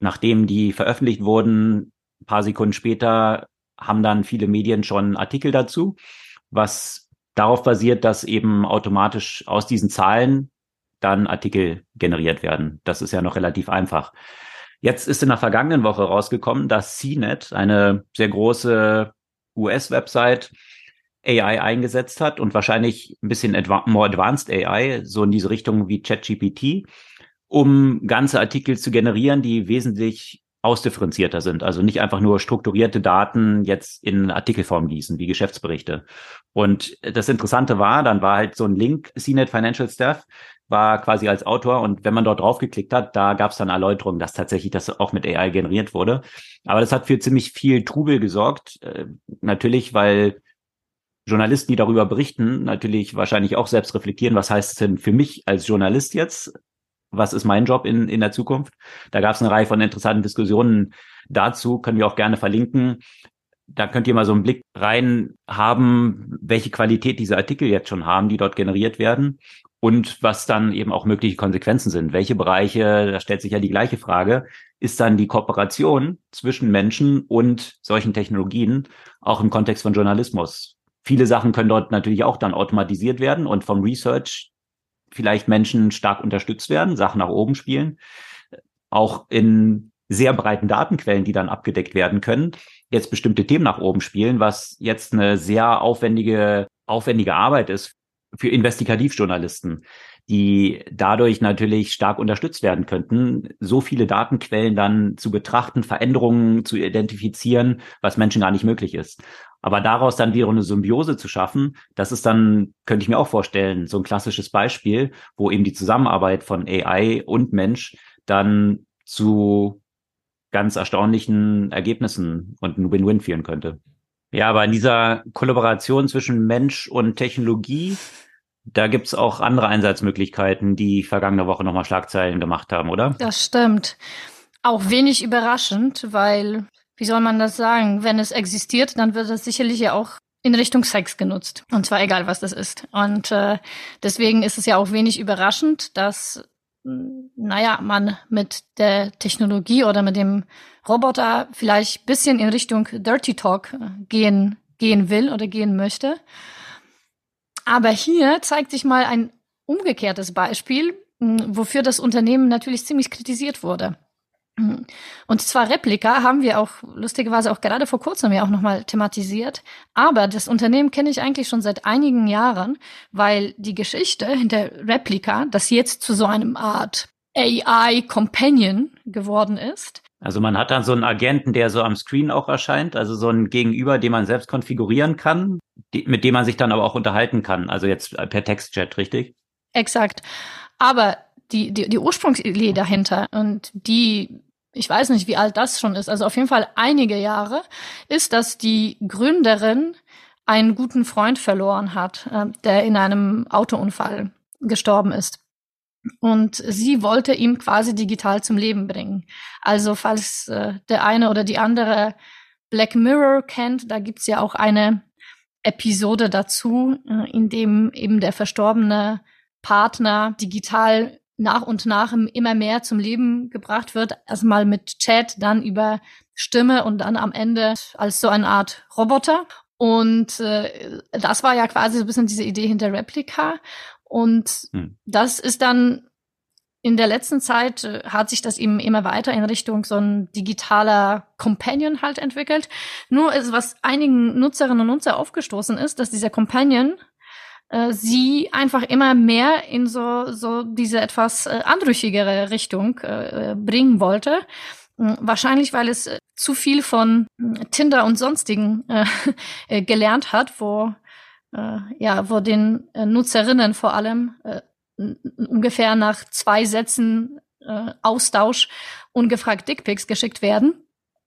nachdem die veröffentlicht wurden, paar Sekunden später haben dann viele Medien schon Artikel dazu, was darauf basiert, dass eben automatisch aus diesen Zahlen dann Artikel generiert werden. Das ist ja noch relativ einfach. Jetzt ist in der vergangenen Woche rausgekommen, dass CNET, eine sehr große US-Website, AI eingesetzt hat und wahrscheinlich ein bisschen adva more advanced AI, so in diese Richtung wie ChatGPT, um ganze Artikel zu generieren, die wesentlich ausdifferenzierter sind. Also nicht einfach nur strukturierte Daten jetzt in Artikelform gießen, wie Geschäftsberichte. Und das Interessante war, dann war halt so ein Link, CNET Financial Staff, war quasi als Autor und wenn man dort draufgeklickt hat, da gab es dann Erläuterungen, dass tatsächlich das auch mit AI generiert wurde. Aber das hat für ziemlich viel Trubel gesorgt. Äh, natürlich, weil Journalisten, die darüber berichten, natürlich wahrscheinlich auch selbst reflektieren, was heißt es denn für mich als Journalist jetzt? Was ist mein Job in, in der Zukunft. Da gab es eine Reihe von interessanten Diskussionen dazu, können wir auch gerne verlinken. Da könnt ihr mal so einen Blick rein haben, welche Qualität diese Artikel jetzt schon haben, die dort generiert werden und was dann eben auch mögliche Konsequenzen sind. Welche Bereiche, da stellt sich ja die gleiche Frage, ist dann die Kooperation zwischen Menschen und solchen Technologien auch im Kontext von Journalismus. Viele Sachen können dort natürlich auch dann automatisiert werden und vom Research vielleicht Menschen stark unterstützt werden, Sachen nach oben spielen, auch in sehr breiten Datenquellen, die dann abgedeckt werden können, jetzt bestimmte Themen nach oben spielen, was jetzt eine sehr aufwendige, aufwendige Arbeit ist für Investigativjournalisten, die dadurch natürlich stark unterstützt werden könnten, so viele Datenquellen dann zu betrachten, Veränderungen zu identifizieren, was Menschen gar nicht möglich ist. Aber daraus dann wieder eine Symbiose zu schaffen, das ist dann, könnte ich mir auch vorstellen, so ein klassisches Beispiel, wo eben die Zusammenarbeit von AI und Mensch dann zu ganz erstaunlichen Ergebnissen und ein Win-Win führen könnte. Ja, aber in dieser Kollaboration zwischen Mensch und Technologie, da gibt's auch andere Einsatzmöglichkeiten, die vergangene Woche nochmal Schlagzeilen gemacht haben, oder? Das stimmt. Auch wenig überraschend, weil wie soll man das sagen? Wenn es existiert, dann wird es sicherlich ja auch in Richtung Sex genutzt. Und zwar egal, was das ist. Und äh, deswegen ist es ja auch wenig überraschend, dass, naja, man mit der Technologie oder mit dem Roboter vielleicht bisschen in Richtung Dirty Talk äh, gehen, gehen will oder gehen möchte. Aber hier zeigt sich mal ein umgekehrtes Beispiel, wofür das Unternehmen natürlich ziemlich kritisiert wurde. Mhm. Und zwar Replika haben wir auch lustigerweise auch gerade vor kurzem ja auch nochmal thematisiert. Aber das Unternehmen kenne ich eigentlich schon seit einigen Jahren, weil die Geschichte hinter Replika, das jetzt zu so einem Art AI Companion geworden ist. Also man hat dann so einen Agenten, der so am Screen auch erscheint, also so ein Gegenüber, den man selbst konfigurieren kann, mit dem man sich dann aber auch unterhalten kann. Also jetzt per Textchat, richtig? Exakt. Aber die, die, die Ursprungsidee dahinter und die ich weiß nicht, wie alt das schon ist, also auf jeden Fall einige Jahre, ist, dass die Gründerin einen guten Freund verloren hat, äh, der in einem Autounfall gestorben ist. Und sie wollte ihm quasi digital zum Leben bringen. Also falls äh, der eine oder die andere Black Mirror kennt, da gibt's ja auch eine Episode dazu, äh, in dem eben der verstorbene Partner digital nach und nach immer mehr zum Leben gebracht wird. Erstmal mit Chat, dann über Stimme und dann am Ende als so eine Art Roboter. Und äh, das war ja quasi so ein bisschen diese Idee hinter Replika. Und hm. das ist dann in der letzten Zeit äh, hat sich das eben immer weiter in Richtung so ein digitaler Companion halt entwickelt. Nur ist, was einigen Nutzerinnen und Nutzer aufgestoßen ist, dass dieser Companion äh, sie einfach immer mehr in so, so diese etwas äh, anrüchigere Richtung äh, bringen wollte. Hm, wahrscheinlich, weil es äh, zu viel von hm, Tinder und sonstigen äh, gelernt hat, wo äh, ja, wo den äh, Nutzerinnen vor allem äh, ungefähr nach zwei Sätzen äh, Austausch ungefragt Dickpics geschickt werden.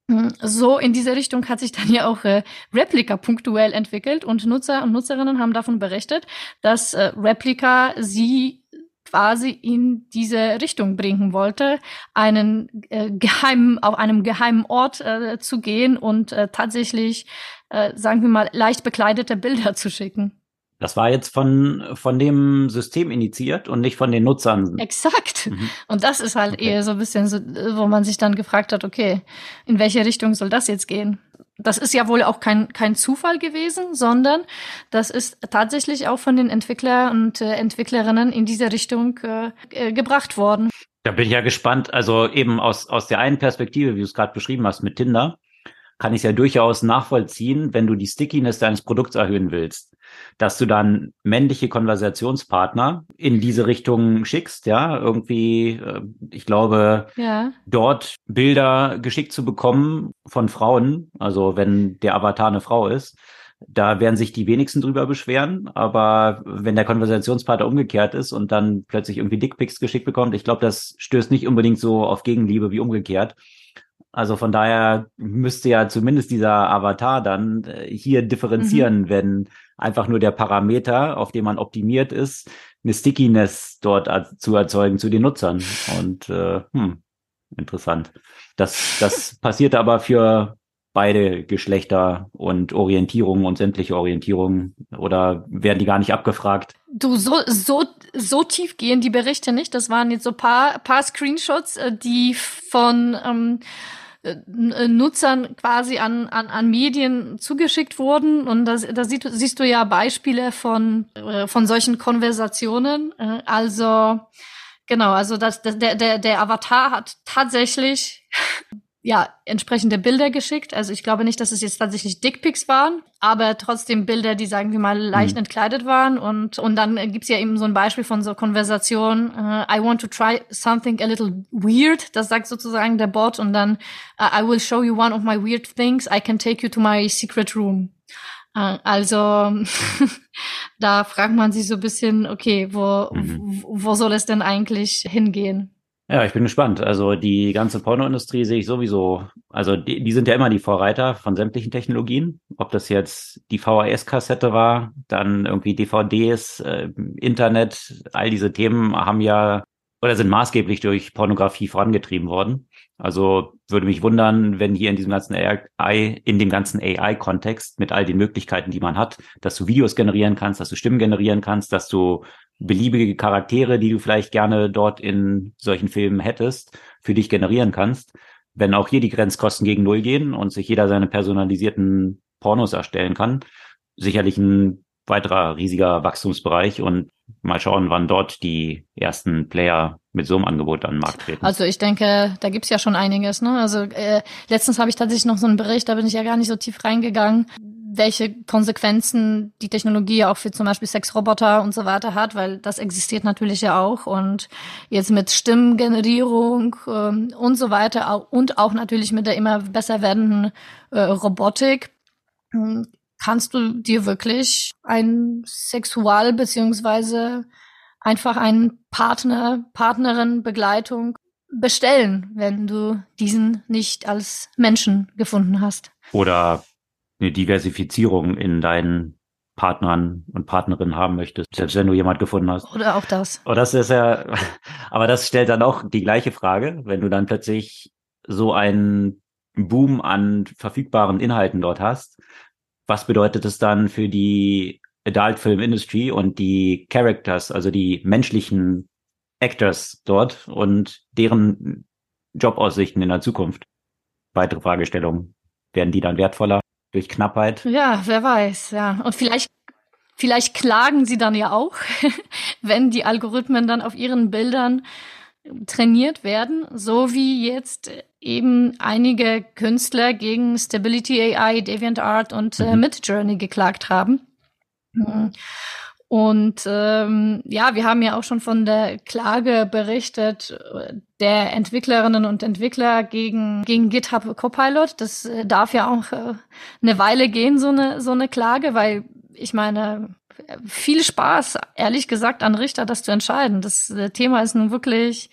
Hm, so in diese Richtung hat sich dann ja auch äh, Replika punktuell entwickelt und Nutzer und Nutzerinnen haben davon berichtet, dass äh, Replika sie quasi in diese Richtung bringen wollte, einen äh, geheimen, auf einem geheimen Ort äh, zu gehen und äh, tatsächlich äh, sagen wir mal, leicht bekleidete Bilder zu schicken. Das war jetzt von, von dem System initiiert und nicht von den Nutzern. Exakt. Mhm. Und das ist halt okay. eher so ein bisschen so, wo man sich dann gefragt hat, okay, in welche Richtung soll das jetzt gehen? Das ist ja wohl auch kein, kein Zufall gewesen, sondern das ist tatsächlich auch von den Entwickler und äh, Entwicklerinnen in diese Richtung äh, äh gebracht worden. Da bin ich ja gespannt. Also eben aus, aus der einen Perspektive, wie du es gerade beschrieben hast mit Tinder, kann ich ja durchaus nachvollziehen, wenn du die Stickiness deines Produkts erhöhen willst, dass du dann männliche Konversationspartner in diese Richtung schickst, ja, irgendwie, äh, ich glaube, ja. dort Bilder geschickt zu bekommen von Frauen, also wenn der Avatar eine Frau ist, da werden sich die wenigsten drüber beschweren, aber wenn der Konversationspartner umgekehrt ist und dann plötzlich irgendwie Dickpics geschickt bekommt, ich glaube, das stößt nicht unbedingt so auf Gegenliebe wie umgekehrt. Also von daher müsste ja zumindest dieser Avatar dann äh, hier differenzieren, mhm. wenn einfach nur der Parameter, auf dem man optimiert ist, eine Stickiness dort zu erzeugen zu den Nutzern. Und äh, hm, interessant. Das, das passiert aber für beide Geschlechter und Orientierungen und sämtliche Orientierungen oder werden die gar nicht abgefragt? Du, so, so, so tief gehen die Berichte nicht. Das waren jetzt so paar, paar Screenshots, äh, die von ähm, äh, Nutzern quasi an, an, an Medien zugeschickt wurden. Und da das sieht, siehst du ja Beispiele von, äh, von solchen Konversationen. Äh, also genau, also das, der, der, der Avatar hat tatsächlich ja, entsprechende Bilder geschickt. Also ich glaube nicht, dass es jetzt tatsächlich Dickpics waren, aber trotzdem Bilder, die, sagen wir mal, leicht mhm. entkleidet waren. Und, und dann gibt's ja eben so ein Beispiel von so Konversation, uh, I want to try something a little weird. Das sagt sozusagen der Bot. Und dann, uh, I will show you one of my weird things. I can take you to my secret room. Uh, also da fragt man sich so ein bisschen, okay, wo, mhm. wo soll es denn eigentlich hingehen? Ja, ich bin gespannt. Also die ganze Pornoindustrie sehe ich sowieso, also die, die sind ja immer die Vorreiter von sämtlichen Technologien. Ob das jetzt die VHS-Kassette war, dann irgendwie DVDs, äh, Internet, all diese Themen haben ja oder sind maßgeblich durch Pornografie vorangetrieben worden. Also würde mich wundern, wenn hier in diesem ganzen AI, in dem ganzen AI-Kontext mit all den Möglichkeiten, die man hat, dass du Videos generieren kannst, dass du Stimmen generieren kannst, dass du beliebige Charaktere, die du vielleicht gerne dort in solchen Filmen hättest, für dich generieren kannst. Wenn auch hier die Grenzkosten gegen Null gehen und sich jeder seine personalisierten Pornos erstellen kann, sicherlich ein weiterer riesiger Wachstumsbereich und mal schauen, wann dort die ersten Player mit so einem Angebot an den Markt treten. Also ich denke, da gibt's ja schon einiges. Ne? Also äh, letztens habe ich tatsächlich noch so einen Bericht, da bin ich ja gar nicht so tief reingegangen, welche Konsequenzen die Technologie auch für zum Beispiel Sexroboter und so weiter hat, weil das existiert natürlich ja auch. Und jetzt mit Stimmengenerierung ähm, und so weiter und auch natürlich mit der immer besser werdenden äh, Robotik kannst du dir wirklich ein Sexual beziehungsweise einfach einen Partner, Partnerin, Begleitung bestellen, wenn du diesen nicht als Menschen gefunden hast. Oder eine Diversifizierung in deinen Partnern und Partnerinnen haben möchtest, selbst wenn du jemand gefunden hast. Oder auch das. Und das ist ja, aber das stellt dann auch die gleiche Frage, wenn du dann plötzlich so einen Boom an verfügbaren Inhalten dort hast. Was bedeutet es dann für die Adult Film Industry und die Characters, also die menschlichen Actors dort und deren Jobaussichten in der Zukunft? Weitere Fragestellungen. Werden die dann wertvoller? durch Knappheit. Ja, wer weiß, ja. Und vielleicht, vielleicht klagen sie dann ja auch, wenn die Algorithmen dann auf ihren Bildern trainiert werden, so wie jetzt eben einige Künstler gegen Stability AI, DeviantArt und äh, mhm. Midjourney geklagt haben. Mhm. Und ähm, ja, wir haben ja auch schon von der Klage berichtet der Entwicklerinnen und Entwickler gegen, gegen GitHub Copilot. Das äh, darf ja auch äh, eine Weile gehen, so eine, so eine Klage, weil ich meine, viel Spaß, ehrlich gesagt, an Richter, das zu entscheiden. Das äh, Thema ist nun wirklich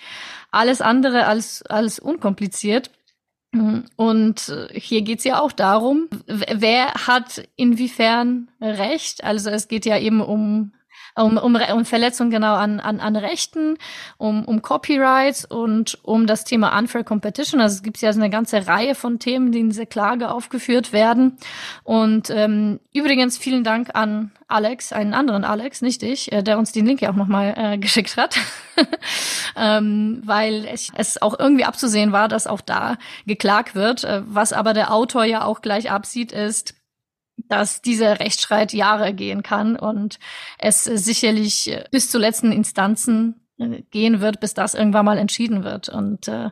alles andere als, als unkompliziert. Und äh, hier geht's ja auch darum, wer hat inwiefern Recht. Also es geht ja eben um um, um, um Verletzungen genau an, an, an Rechten, um, um Copyrights und um das Thema Unfair Competition. Also es gibt ja eine ganze Reihe von Themen, die in dieser Klage aufgeführt werden. Und ähm, übrigens vielen Dank an Alex, einen anderen Alex, nicht ich, äh, der uns den Link ja auch nochmal äh, geschickt hat, ähm, weil es, es auch irgendwie abzusehen war, dass auch da geklagt wird. Äh, was aber der Autor ja auch gleich absieht, ist, dass dieser Rechtsstreit Jahre gehen kann und es sicherlich äh, bis zu letzten Instanzen äh, gehen wird, bis das irgendwann mal entschieden wird. Und äh,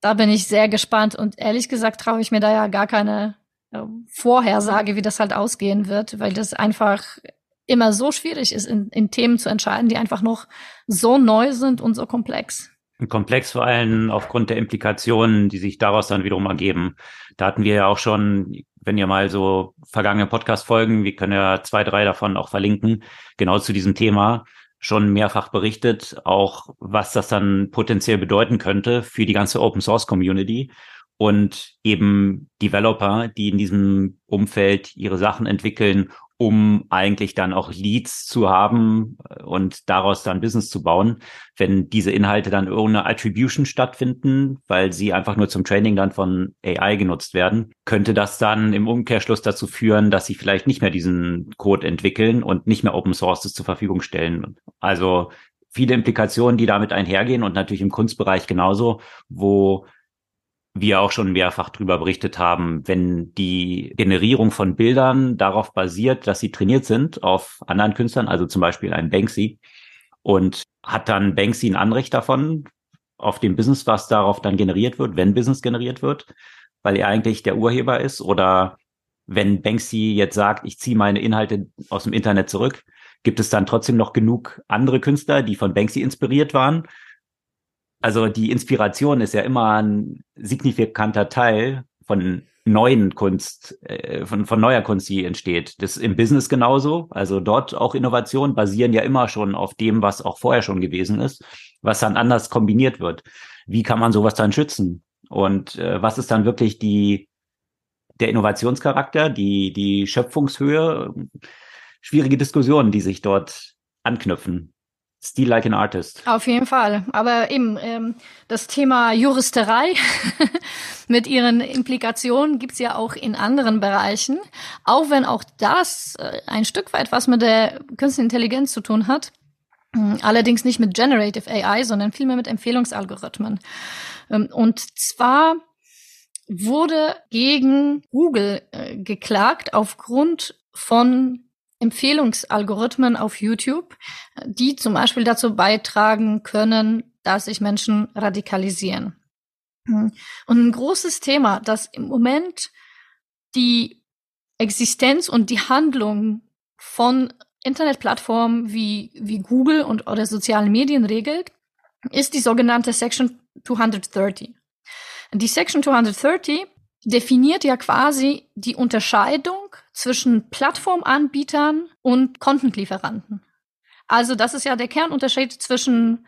da bin ich sehr gespannt. Und ehrlich gesagt traue ich mir da ja gar keine äh, Vorhersage, wie das halt ausgehen wird, weil das einfach immer so schwierig ist, in, in Themen zu entscheiden, die einfach noch so neu sind und so komplex. Komplex vor allem aufgrund der Implikationen, die sich daraus dann wiederum ergeben. Da hatten wir ja auch schon wenn ihr mal so vergangene Podcast-Folgen, wir können ja zwei, drei davon auch verlinken, genau zu diesem Thema schon mehrfach berichtet, auch was das dann potenziell bedeuten könnte für die ganze Open Source Community und eben Developer, die in diesem Umfeld ihre Sachen entwickeln um eigentlich dann auch Leads zu haben äh, und daraus dann Business zu bauen. Wenn diese Inhalte dann ohne Attribution stattfinden, weil sie einfach nur zum Training dann von AI genutzt werden, könnte das dann im Umkehrschluss dazu führen, dass sie vielleicht nicht mehr diesen Code entwickeln und nicht mehr Open Sources zur Verfügung stellen. Also viele Implikationen, die damit einhergehen und natürlich im Kunstbereich genauso, wo wir auch schon mehrfach drüber berichtet haben, wenn die Generierung von Bildern darauf basiert, dass sie trainiert sind auf anderen Künstlern, also zum Beispiel ein Banksy, und hat dann Banksy ein Anrecht davon auf dem Business, was darauf dann generiert wird, wenn Business generiert wird, weil er eigentlich der Urheber ist? Oder wenn Banksy jetzt sagt, ich ziehe meine Inhalte aus dem Internet zurück, gibt es dann trotzdem noch genug andere Künstler, die von Banksy inspiriert waren also die Inspiration ist ja immer ein signifikanter Teil von neuen Kunst, äh, von, von neuer Kunst, die entsteht. Das im Business genauso. Also dort auch Innovationen basieren ja immer schon auf dem, was auch vorher schon gewesen ist, was dann anders kombiniert wird. Wie kann man sowas dann schützen? Und äh, was ist dann wirklich die, der Innovationscharakter, die, die Schöpfungshöhe? Schwierige Diskussionen, die sich dort anknüpfen. Still like an artist. Auf jeden Fall. Aber eben ähm, das Thema Juristerei mit ihren Implikationen gibt's ja auch in anderen Bereichen. Auch wenn auch das äh, ein Stück weit was mit der künstlichen Intelligenz zu tun hat. Hm, allerdings nicht mit Generative AI, sondern vielmehr mit Empfehlungsalgorithmen. Ähm, und zwar wurde gegen Google äh, geklagt aufgrund von Empfehlungsalgorithmen auf YouTube, die zum Beispiel dazu beitragen können, dass sich Menschen radikalisieren. Und ein großes Thema, das im Moment die Existenz und die Handlung von Internetplattformen wie, wie Google und oder sozialen Medien regelt, ist die sogenannte Section 230. Die Section 230 definiert ja quasi die Unterscheidung zwischen Plattformanbietern und Contentlieferanten. Also das ist ja der Kernunterschied zwischen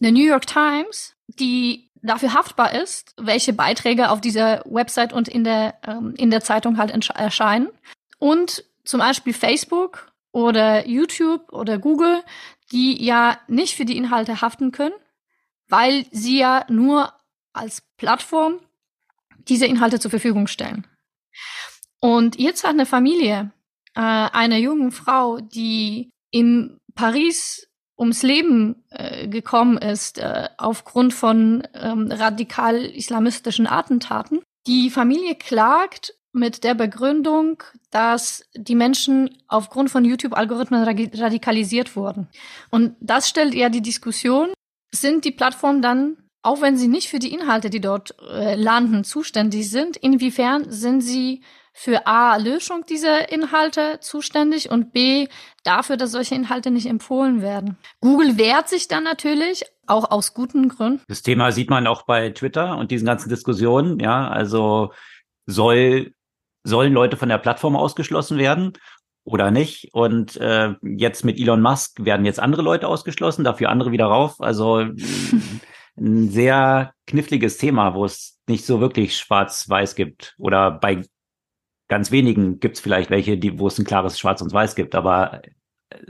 der New York Times, die dafür haftbar ist, welche Beiträge auf dieser Website und in der, ähm, in der Zeitung halt erscheinen. Und zum Beispiel Facebook oder YouTube oder Google, die ja nicht für die Inhalte haften können, weil sie ja nur als Plattform diese Inhalte zur Verfügung stellen. Und jetzt hat eine Familie äh, einer jungen Frau, die in Paris ums Leben äh, gekommen ist äh, aufgrund von ähm, radikal-islamistischen Attentaten. Die Familie klagt mit der Begründung, dass die Menschen aufgrund von YouTube-Algorithmen radikalisiert wurden. Und das stellt ja die Diskussion, sind die Plattformen dann, auch wenn sie nicht für die Inhalte, die dort äh, landen, zuständig sind, inwiefern sind sie für A, Löschung dieser Inhalte zuständig und B, dafür, dass solche Inhalte nicht empfohlen werden. Google wehrt sich dann natürlich, auch aus guten Gründen. Das Thema sieht man auch bei Twitter und diesen ganzen Diskussionen, ja, also soll, sollen Leute von der Plattform ausgeschlossen werden? Oder nicht? Und äh, jetzt mit Elon Musk werden jetzt andere Leute ausgeschlossen, dafür andere wieder rauf. Also ein sehr kniffliges Thema, wo es nicht so wirklich schwarz-weiß gibt. Oder bei ganz wenigen gibt es vielleicht welche, die, wo es ein klares Schwarz und Weiß gibt, aber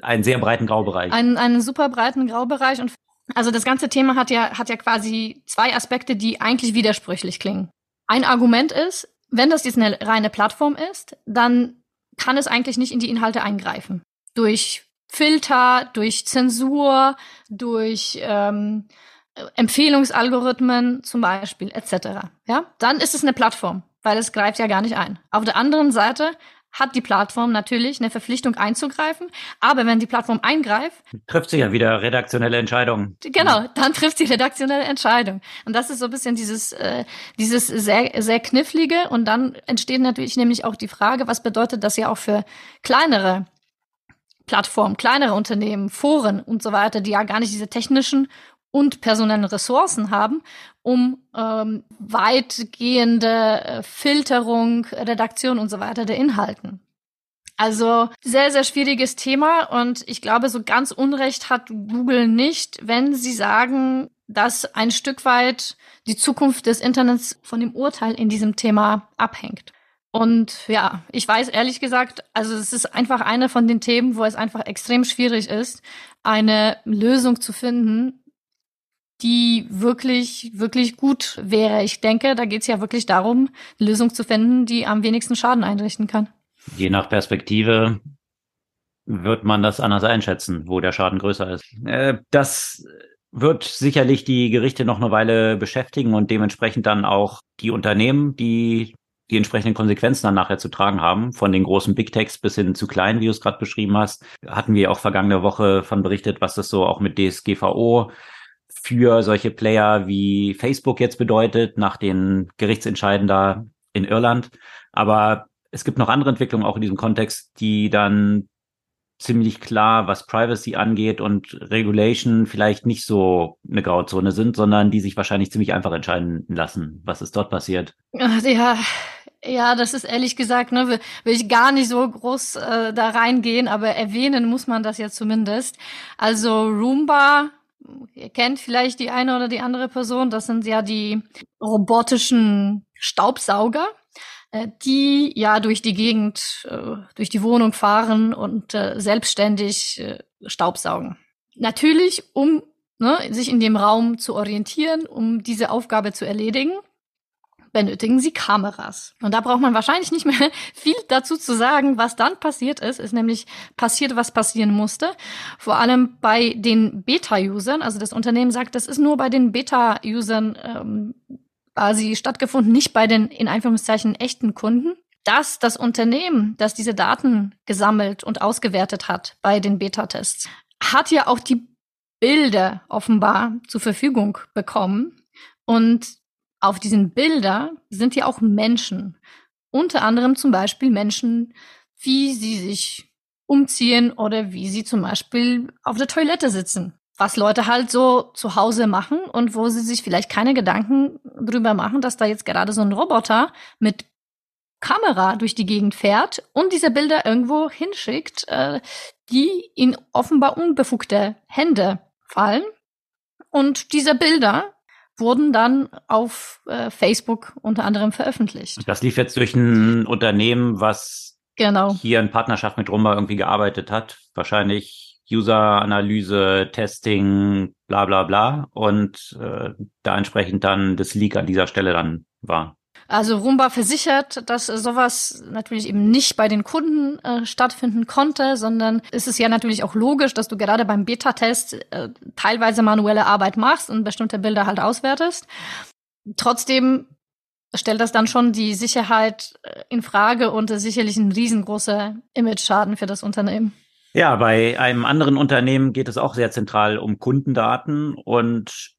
einen sehr breiten Graubereich. Einen, einen super breiten Graubereich und also das ganze Thema hat ja, hat ja quasi zwei Aspekte, die eigentlich widersprüchlich klingen. Ein Argument ist, wenn das jetzt eine reine Plattform ist, dann kann es eigentlich nicht in die Inhalte eingreifen. Durch Filter, durch Zensur, durch ähm, Empfehlungsalgorithmen zum Beispiel, etc. Ja, dann ist es eine Plattform weil es greift ja gar nicht ein. Auf der anderen Seite hat die Plattform natürlich eine Verpflichtung einzugreifen, aber wenn die Plattform eingreift, trifft sie ja wieder redaktionelle Entscheidungen. Genau, dann trifft sie redaktionelle Entscheidung. Und das ist so ein bisschen dieses äh, dieses sehr sehr knifflige und dann entsteht natürlich nämlich auch die Frage, was bedeutet das ja auch für kleinere Plattformen, kleinere Unternehmen, Foren und so weiter, die ja gar nicht diese technischen und personellen Ressourcen haben, um ähm, weitgehende äh, Filterung, Redaktion und so weiter der Inhalten. Also sehr, sehr schwieriges Thema und ich glaube, so ganz Unrecht hat Google nicht, wenn sie sagen, dass ein Stück weit die Zukunft des Internets von dem Urteil in diesem Thema abhängt. Und ja, ich weiß ehrlich gesagt, also es ist einfach eine von den Themen, wo es einfach extrem schwierig ist, eine Lösung zu finden, die wirklich, wirklich gut wäre. Ich denke, da geht es ja wirklich darum, eine Lösung zu finden, die am wenigsten Schaden einrichten kann. Je nach Perspektive wird man das anders einschätzen, wo der Schaden größer ist. Äh, das wird sicherlich die Gerichte noch eine Weile beschäftigen und dementsprechend dann auch die Unternehmen, die die entsprechenden Konsequenzen dann nachher zu tragen haben, von den großen Big Techs bis hin zu kleinen, wie du es gerade beschrieben hast, hatten wir auch vergangene Woche von berichtet, was das so auch mit DSGVO für solche Player wie Facebook jetzt bedeutet, nach den Gerichtsentscheiden da in Irland. Aber es gibt noch andere Entwicklungen auch in diesem Kontext, die dann ziemlich klar, was Privacy angeht und Regulation vielleicht nicht so eine Grauzone sind, sondern die sich wahrscheinlich ziemlich einfach entscheiden lassen. Was ist dort passiert? Ja, ja, das ist ehrlich gesagt, ne, will, will ich gar nicht so groß äh, da reingehen, aber erwähnen muss man das ja zumindest. Also Roomba ihr kennt vielleicht die eine oder die andere Person, das sind ja die robotischen Staubsauger, äh, die ja durch die Gegend, äh, durch die Wohnung fahren und äh, selbstständig Staubsaugen. Natürlich, um ne, sich in dem Raum zu orientieren, um diese Aufgabe zu erledigen, benötigen sie Kameras. Und da braucht man wahrscheinlich nicht mehr viel dazu zu sagen. Was dann passiert ist, ist nämlich passiert, was passieren musste. Vor allem bei den Beta-Usern. Also das Unternehmen sagt, das ist nur bei den Beta-Usern ähm, quasi stattgefunden, nicht bei den in Anführungszeichen echten Kunden. Dass das Unternehmen, das diese Daten gesammelt und ausgewertet hat bei den Beta-Tests, hat ja auch die Bilder offenbar zur Verfügung bekommen. Und auf diesen Bildern sind ja auch Menschen. Unter anderem zum Beispiel Menschen, wie sie sich umziehen oder wie sie zum Beispiel auf der Toilette sitzen. Was Leute halt so zu Hause machen und wo sie sich vielleicht keine Gedanken drüber machen, dass da jetzt gerade so ein Roboter mit Kamera durch die Gegend fährt und diese Bilder irgendwo hinschickt, äh, die in offenbar unbefugte Hände fallen. Und diese Bilder wurden dann auf äh, Facebook unter anderem veröffentlicht. Das lief jetzt durch ein Unternehmen, was genau. hier in Partnerschaft mit Rumba irgendwie gearbeitet hat. Wahrscheinlich User-Analyse, Testing, bla bla bla. Und äh, da entsprechend dann das Leak an dieser Stelle dann war. Also Rumba versichert, dass sowas natürlich eben nicht bei den Kunden äh, stattfinden konnte, sondern ist es ja natürlich auch logisch, dass du gerade beim Beta-Test äh, teilweise manuelle Arbeit machst und bestimmte Bilder halt auswertest. Trotzdem stellt das dann schon die Sicherheit äh, in Frage und ist sicherlich ein riesengroßer Image-Schaden für das Unternehmen. Ja, bei einem anderen Unternehmen geht es auch sehr zentral um Kundendaten und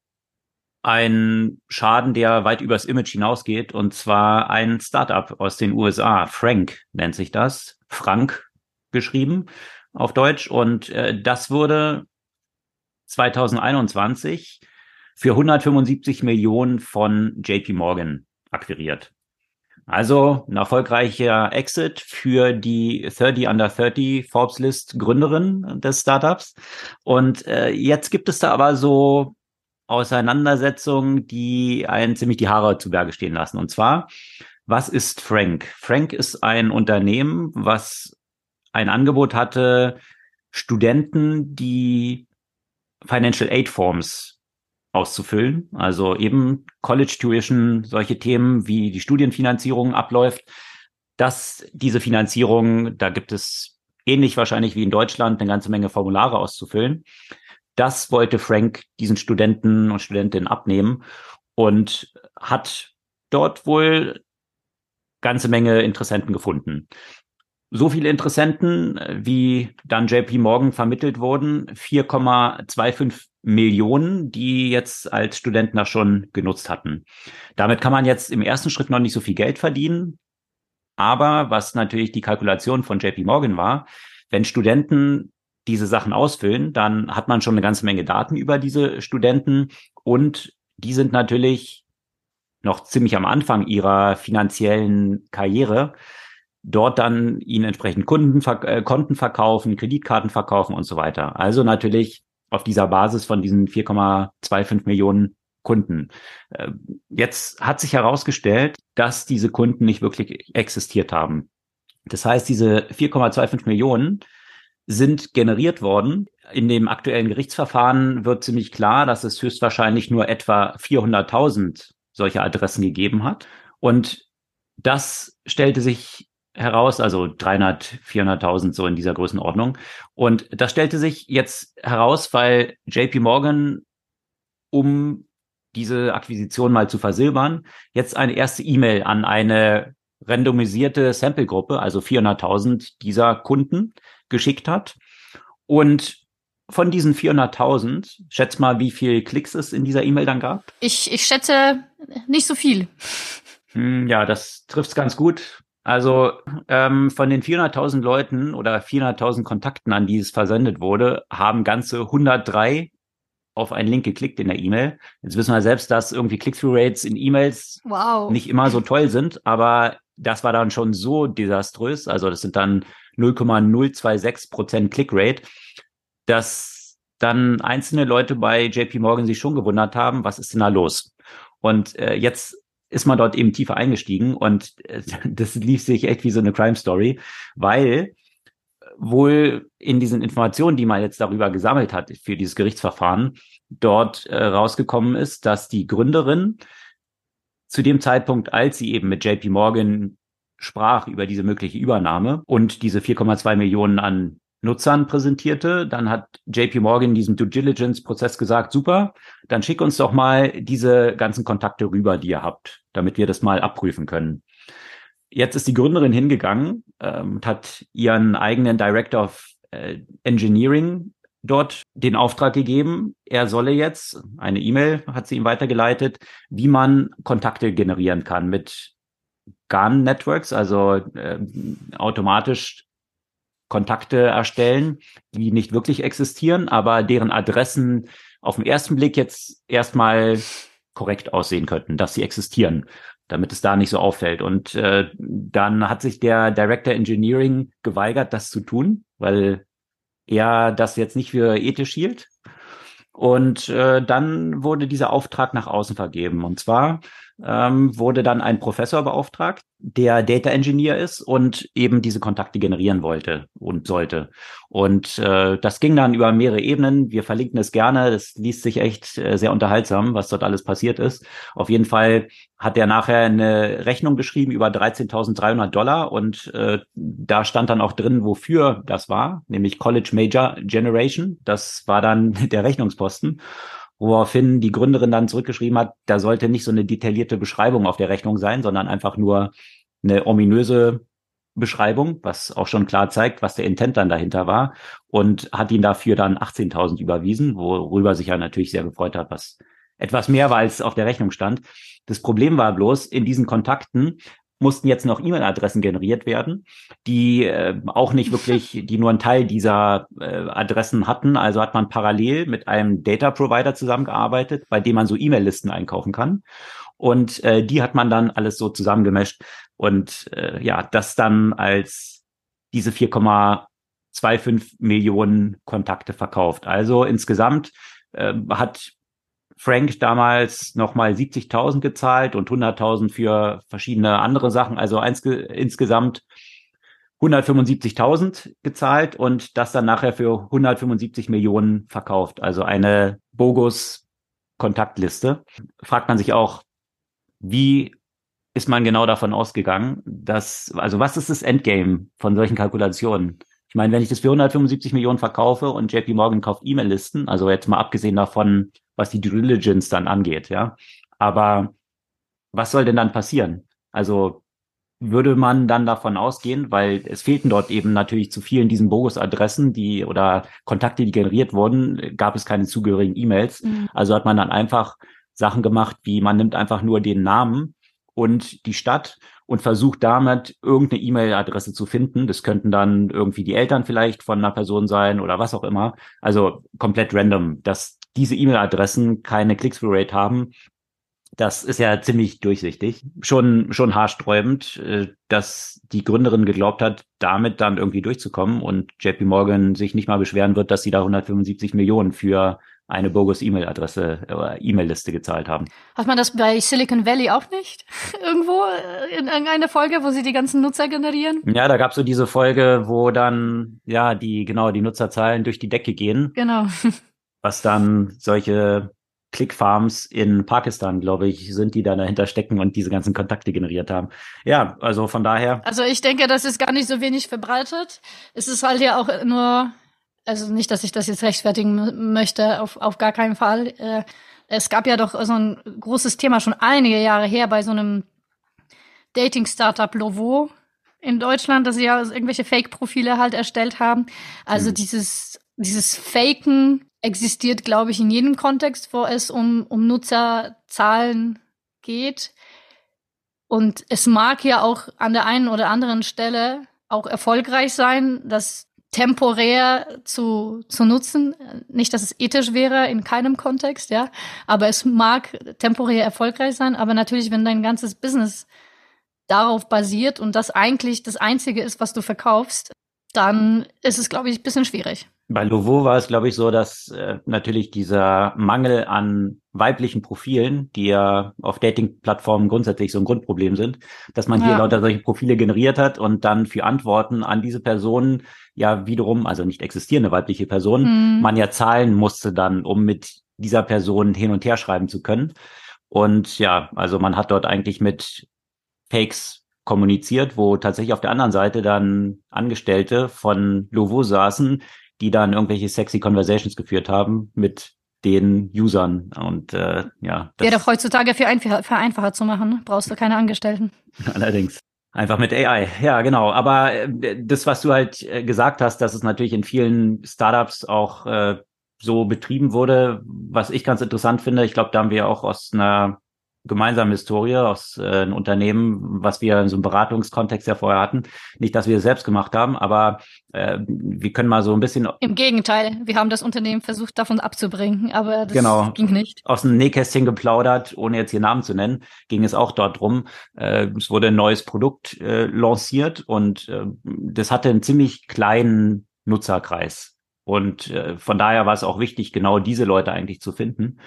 ein Schaden, der weit übers Image hinausgeht, und zwar ein Startup aus den USA. Frank nennt sich das. Frank geschrieben auf Deutsch. Und äh, das wurde 2021 für 175 Millionen von JP Morgan akquiriert. Also ein erfolgreicher Exit für die 30 Under 30 Forbes List Gründerin des Startups. Und äh, jetzt gibt es da aber so Auseinandersetzungen, die einen ziemlich die Haare zu Berge stehen lassen. Und zwar, was ist Frank? Frank ist ein Unternehmen, was ein Angebot hatte, Studenten, die Financial Aid Forms auszufüllen. Also eben College Tuition, solche Themen, wie die Studienfinanzierung abläuft. Dass diese Finanzierung, da gibt es ähnlich wahrscheinlich wie in Deutschland eine ganze Menge Formulare auszufüllen. Das wollte Frank diesen Studenten und Studentinnen abnehmen und hat dort wohl ganze Menge Interessenten gefunden. So viele Interessenten, wie dann JP Morgan vermittelt wurden, 4,25 Millionen, die jetzt als Studenten da schon genutzt hatten. Damit kann man jetzt im ersten Schritt noch nicht so viel Geld verdienen. Aber was natürlich die Kalkulation von JP Morgan war, wenn Studenten diese Sachen ausfüllen, dann hat man schon eine ganze Menge Daten über diese Studenten und die sind natürlich noch ziemlich am Anfang ihrer finanziellen Karriere. Dort dann ihnen entsprechend Kunden, äh, Konten verkaufen, Kreditkarten verkaufen und so weiter. Also natürlich auf dieser Basis von diesen 4,25 Millionen Kunden. Äh, jetzt hat sich herausgestellt, dass diese Kunden nicht wirklich existiert haben. Das heißt, diese 4,25 Millionen sind generiert worden. In dem aktuellen Gerichtsverfahren wird ziemlich klar, dass es höchstwahrscheinlich nur etwa 400.000 solche Adressen gegeben hat. Und das stellte sich heraus, also 300, 400.000 so in dieser Größenordnung. Und das stellte sich jetzt heraus, weil JP Morgan, um diese Akquisition mal zu versilbern, jetzt eine erste E-Mail an eine randomisierte Sample-Gruppe, also 400.000 dieser Kunden, geschickt hat. Und von diesen 400.000, schätz mal, wie viel Klicks es in dieser E-Mail dann gab? Ich, ich schätze nicht so viel. Hm, ja, das trifft's ganz gut. Also ähm, von den 400.000 Leuten oder 400.000 Kontakten, an die es versendet wurde, haben ganze 103 auf einen Link geklickt in der E-Mail. Jetzt wissen wir selbst, dass irgendwie Click-through-Rates in E-Mails wow. nicht immer so toll sind, aber das war dann schon so desaströs. Also das sind dann 0,026 Prozent Click-Rate, dass dann einzelne Leute bei JP Morgan sich schon gewundert haben, was ist denn da los? Und äh, jetzt ist man dort eben tiefer eingestiegen und äh, das lief sich echt wie so eine Crime Story, weil wohl in diesen Informationen, die man jetzt darüber gesammelt hat für dieses Gerichtsverfahren, dort äh, rausgekommen ist, dass die Gründerin zu dem Zeitpunkt, als sie eben mit JP Morgan sprach über diese mögliche Übernahme und diese 4,2 Millionen an Nutzern präsentierte, dann hat JP Morgan in diesem Due Diligence Prozess gesagt, super, dann schick uns doch mal diese ganzen Kontakte rüber, die ihr habt, damit wir das mal abprüfen können. Jetzt ist die Gründerin hingegangen ähm, und hat ihren eigenen Director of äh, Engineering dort den Auftrag gegeben, er solle jetzt, eine E-Mail hat sie ihm weitergeleitet, wie man Kontakte generieren kann mit GAN Networks, also äh, automatisch Kontakte erstellen, die nicht wirklich existieren, aber deren Adressen auf den ersten Blick jetzt erstmal korrekt aussehen könnten, dass sie existieren, damit es da nicht so auffällt. Und äh, dann hat sich der Director Engineering geweigert, das zu tun, weil er das jetzt nicht für ethisch hielt. Und äh, dann wurde dieser Auftrag nach außen vergeben. Und zwar ähm, wurde dann ein Professor beauftragt, der Data Engineer ist und eben diese Kontakte generieren wollte und sollte. Und äh, das ging dann über mehrere Ebenen. Wir verlinken es gerne. Das liest sich echt äh, sehr unterhaltsam, was dort alles passiert ist. Auf jeden Fall hat er nachher eine Rechnung geschrieben über 13.300 Dollar und äh, da stand dann auch drin, wofür das war, nämlich College Major Generation. Das war dann der Rechnungsposten woraufhin die Gründerin dann zurückgeschrieben hat, da sollte nicht so eine detaillierte Beschreibung auf der Rechnung sein, sondern einfach nur eine ominöse Beschreibung, was auch schon klar zeigt, was der Intent dann dahinter war und hat ihn dafür dann 18.000 überwiesen, worüber sich er natürlich sehr gefreut hat, was etwas mehr war, als auf der Rechnung stand. Das Problem war bloß, in diesen Kontakten mussten jetzt noch E-Mail-Adressen generiert werden, die äh, auch nicht wirklich, die nur einen Teil dieser äh, Adressen hatten. Also hat man parallel mit einem Data Provider zusammengearbeitet, bei dem man so E-Mail-Listen einkaufen kann. Und äh, die hat man dann alles so zusammengemescht und äh, ja, das dann als diese 4,25 Millionen Kontakte verkauft. Also insgesamt äh, hat Frank damals nochmal 70.000 gezahlt und 100.000 für verschiedene andere Sachen. Also insgesamt 175.000 gezahlt und das dann nachher für 175 Millionen verkauft. Also eine bogus Kontaktliste. Fragt man sich auch, wie ist man genau davon ausgegangen, dass, also was ist das Endgame von solchen Kalkulationen? Ich meine, wenn ich das für 175 Millionen verkaufe und JP Morgan kauft E-Mail-Listen, also jetzt mal abgesehen davon, was die Due Diligence dann angeht, ja. Aber was soll denn dann passieren? Also würde man dann davon ausgehen, weil es fehlten dort eben natürlich zu vielen diesen Bogus-Adressen, die oder Kontakte, die generiert wurden, gab es keine zugehörigen E-Mails. Mhm. Also hat man dann einfach Sachen gemacht, wie man nimmt einfach nur den Namen und die Stadt und versucht damit irgendeine E-Mail-Adresse zu finden. Das könnten dann irgendwie die Eltern vielleicht von einer Person sein oder was auch immer. Also komplett random, dass diese E-Mail-Adressen keine Click-Through-Rate haben. Das ist ja ziemlich durchsichtig. Schon, schon haarsträubend, äh, dass die Gründerin geglaubt hat, damit dann irgendwie durchzukommen und JP Morgan sich nicht mal beschweren wird, dass sie da 175 Millionen für eine bogus E-Mail-Adresse oder äh, E-Mail-Liste gezahlt haben. Hat man das bei Silicon Valley auch nicht? Irgendwo äh, in irgendeiner Folge, wo sie die ganzen Nutzer generieren? Ja, da gab es so diese Folge, wo dann, ja, die, genau, die Nutzerzahlen durch die Decke gehen. Genau. was dann solche Clickfarms in Pakistan, glaube ich, sind, die da dahinter stecken und diese ganzen Kontakte generiert haben. Ja, also von daher. Also ich denke, das ist gar nicht so wenig verbreitet. Es ist halt ja auch nur, also nicht, dass ich das jetzt rechtfertigen möchte, auf, auf gar keinen Fall. Äh, es gab ja doch so ein großes Thema schon einige Jahre her bei so einem Dating-Startup Lovo in Deutschland, dass sie ja irgendwelche Fake-Profile halt erstellt haben. Also hm. dieses, dieses Faken existiert, glaube ich, in jedem Kontext, wo es um, um Nutzerzahlen geht. Und es mag ja auch an der einen oder anderen Stelle auch erfolgreich sein, das temporär zu, zu nutzen. Nicht, dass es ethisch wäre in keinem Kontext, ja. Aber es mag temporär erfolgreich sein. Aber natürlich, wenn dein ganzes Business darauf basiert und das eigentlich das einzige ist, was du verkaufst, dann ist es, glaube ich, ein bisschen schwierig. Bei Lovo war es, glaube ich, so, dass äh, natürlich dieser Mangel an weiblichen Profilen, die ja auf Dating-Plattformen grundsätzlich so ein Grundproblem sind, dass man ja. hier lauter solche Profile generiert hat und dann für Antworten an diese Personen ja wiederum, also nicht existierende weibliche Personen, mhm. man ja zahlen musste dann, um mit dieser Person hin und her schreiben zu können. Und ja, also man hat dort eigentlich mit Fakes kommuniziert, wo tatsächlich auf der anderen Seite dann Angestellte von Lovo saßen, die dann irgendwelche sexy Conversations geführt haben mit den Usern und äh, ja. Das Wäre doch heutzutage für einfacher zu machen, brauchst du keine Angestellten. Allerdings. Einfach mit AI, ja genau. Aber äh, das, was du halt äh, gesagt hast, dass es natürlich in vielen Startups auch äh, so betrieben wurde, was ich ganz interessant finde, ich glaube, da haben wir auch aus einer gemeinsame Historie aus äh, einem Unternehmen, was wir in so einem Beratungskontext ja vorher hatten. Nicht, dass wir es selbst gemacht haben, aber äh, wir können mal so ein bisschen. Im Gegenteil, wir haben das Unternehmen versucht, davon abzubringen, aber das genau, ging nicht. Aus dem Nähkästchen geplaudert, ohne jetzt hier Namen zu nennen, ging es auch dort drum. Äh, es wurde ein neues Produkt äh, lanciert und äh, das hatte einen ziemlich kleinen Nutzerkreis. Und äh, von daher war es auch wichtig, genau diese Leute eigentlich zu finden.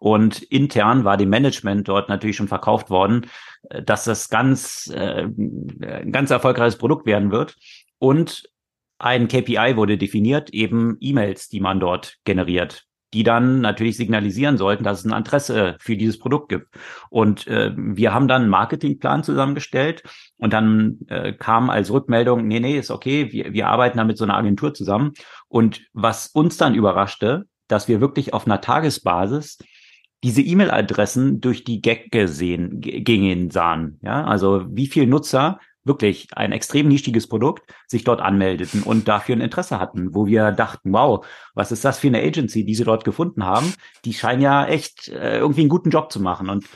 Und intern war dem Management dort natürlich schon verkauft worden, äh, dass das ganz, äh, ein ganz erfolgreiches Produkt werden wird. Und ein KPI wurde definiert, eben E-Mails, die man dort generiert die dann natürlich signalisieren sollten, dass es ein Interesse für dieses Produkt gibt. Und äh, wir haben dann einen Marketingplan zusammengestellt und dann äh, kam als Rückmeldung, nee, nee, ist okay, wir, wir arbeiten da mit so einer Agentur zusammen. Und was uns dann überraschte, dass wir wirklich auf einer Tagesbasis diese E-Mail-Adressen durch die Gecke sehen, gingen sahen. Ja, also wie viel Nutzer wirklich ein extrem nischiges Produkt sich dort anmeldeten und dafür ein Interesse hatten, wo wir dachten, wow, was ist das für eine Agency, die sie dort gefunden haben? Die scheinen ja echt äh, irgendwie einen guten Job zu machen. Und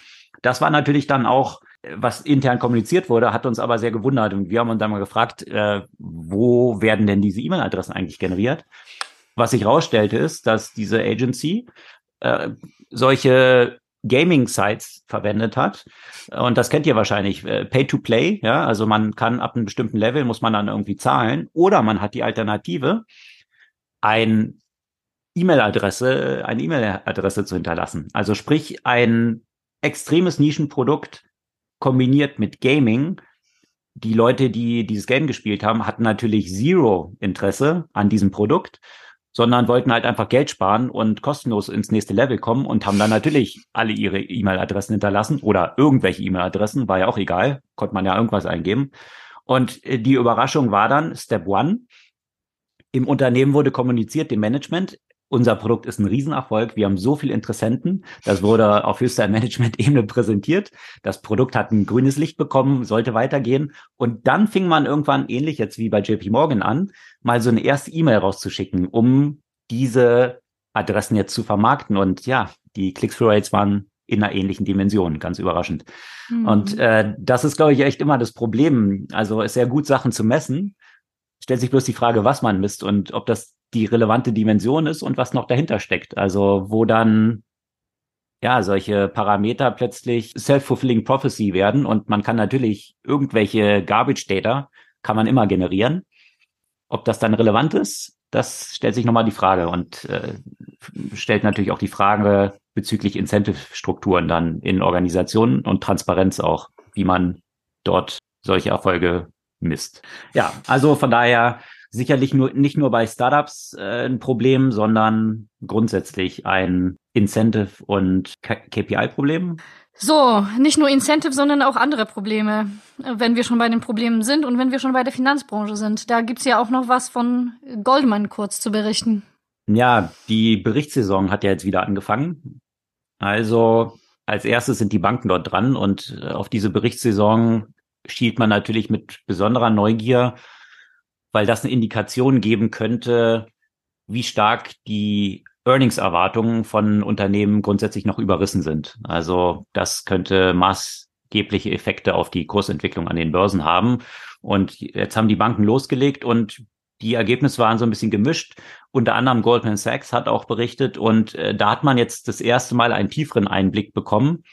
das war natürlich dann auch, was intern kommuniziert wurde, hat uns aber sehr gewundert. Und wir haben uns dann mal gefragt, äh, wo werden denn diese E-Mail-Adressen eigentlich generiert? Was sich herausstellte, ist, dass diese Agency äh, solche Gaming-Sites verwendet hat. Und das kennt ihr wahrscheinlich. Äh, Pay-to-Play, ja, also man kann ab einem bestimmten Level muss man dann irgendwie zahlen. Oder man hat die Alternative, ein E-Mail-Adresse, eine E-Mail-Adresse zu hinterlassen. Also sprich, ein extremes Nischenprodukt kombiniert mit Gaming. Die Leute, die dieses Game gespielt haben, hatten natürlich zero Interesse an diesem Produkt sondern wollten halt einfach Geld sparen und kostenlos ins nächste Level kommen und haben dann natürlich alle ihre E-Mail-Adressen hinterlassen oder irgendwelche E-Mail-Adressen, war ja auch egal, konnte man ja irgendwas eingeben. Und äh, die Überraschung war dann Step One. Im Unternehmen wurde kommuniziert, dem Management, unser Produkt ist ein Riesenerfolg. Wir haben so viele Interessenten. Das wurde auf höchster Management-Ebene präsentiert. Das Produkt hat ein grünes Licht bekommen, sollte weitergehen. Und dann fing man irgendwann, ähnlich jetzt wie bei JP Morgan an, mal so eine erste E-Mail rauszuschicken, um diese Adressen jetzt zu vermarkten. Und ja, die Click-Through-Rates waren in einer ähnlichen Dimension, ganz überraschend. Mhm. Und äh, das ist, glaube ich, echt immer das Problem. Also ist sehr gut, Sachen zu messen. Stellt sich bloß die Frage, was man misst und ob das die relevante Dimension ist und was noch dahinter steckt. Also wo dann ja solche Parameter plötzlich self-fulfilling prophecy werden und man kann natürlich irgendwelche Garbage Data kann man immer generieren. Ob das dann relevant ist, das stellt sich nochmal die Frage und äh, stellt natürlich auch die Frage bezüglich Incentive-Strukturen dann in Organisationen und Transparenz auch, wie man dort solche Erfolge misst. Ja, also von daher sicherlich nur nicht nur bei Startups äh, ein Problem, sondern grundsätzlich ein Incentive- und KPI-Problem. So, nicht nur Incentive, sondern auch andere Probleme, wenn wir schon bei den Problemen sind und wenn wir schon bei der Finanzbranche sind. Da gibt's ja auch noch was von Goldman kurz zu berichten. Ja, die Berichtssaison hat ja jetzt wieder angefangen. Also als erstes sind die Banken dort dran und äh, auf diese Berichtssaison schielt man natürlich mit besonderer Neugier, weil das eine Indikation geben könnte, wie stark die Earnings-Erwartungen von Unternehmen grundsätzlich noch überrissen sind. Also das könnte maßgebliche Effekte auf die Kursentwicklung an den Börsen haben. Und jetzt haben die Banken losgelegt und die Ergebnisse waren so ein bisschen gemischt. Unter anderem Goldman Sachs hat auch berichtet und äh, da hat man jetzt das erste Mal einen tieferen Einblick bekommen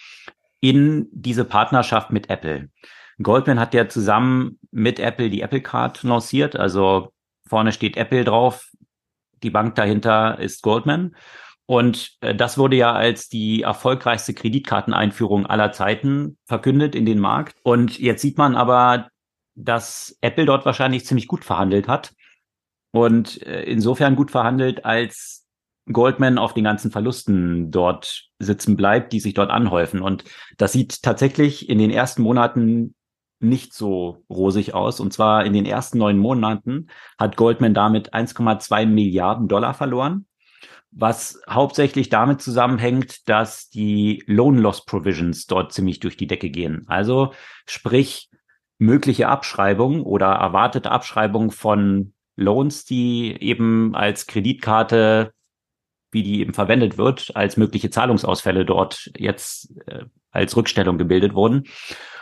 in diese Partnerschaft mit Apple. Goldman hat ja zusammen mit Apple die Apple Card lanciert. Also vorne steht Apple drauf, die Bank dahinter ist Goldman. Und äh, das wurde ja als die erfolgreichste Kreditkarteneinführung aller Zeiten verkündet in den Markt. Und jetzt sieht man aber, dass Apple dort wahrscheinlich ziemlich gut verhandelt hat. Und äh, insofern gut verhandelt, als Goldman auf den ganzen Verlusten dort sitzen bleibt, die sich dort anhäufen. Und das sieht tatsächlich in den ersten Monaten nicht so rosig aus. Und zwar in den ersten neun Monaten hat Goldman damit 1,2 Milliarden Dollar verloren, was hauptsächlich damit zusammenhängt, dass die Loan Loss Provisions dort ziemlich durch die Decke gehen. Also sprich mögliche Abschreibung oder erwartete Abschreibung von Loans, die eben als Kreditkarte, wie die eben verwendet wird, als mögliche Zahlungsausfälle dort jetzt äh, als Rückstellung gebildet wurden.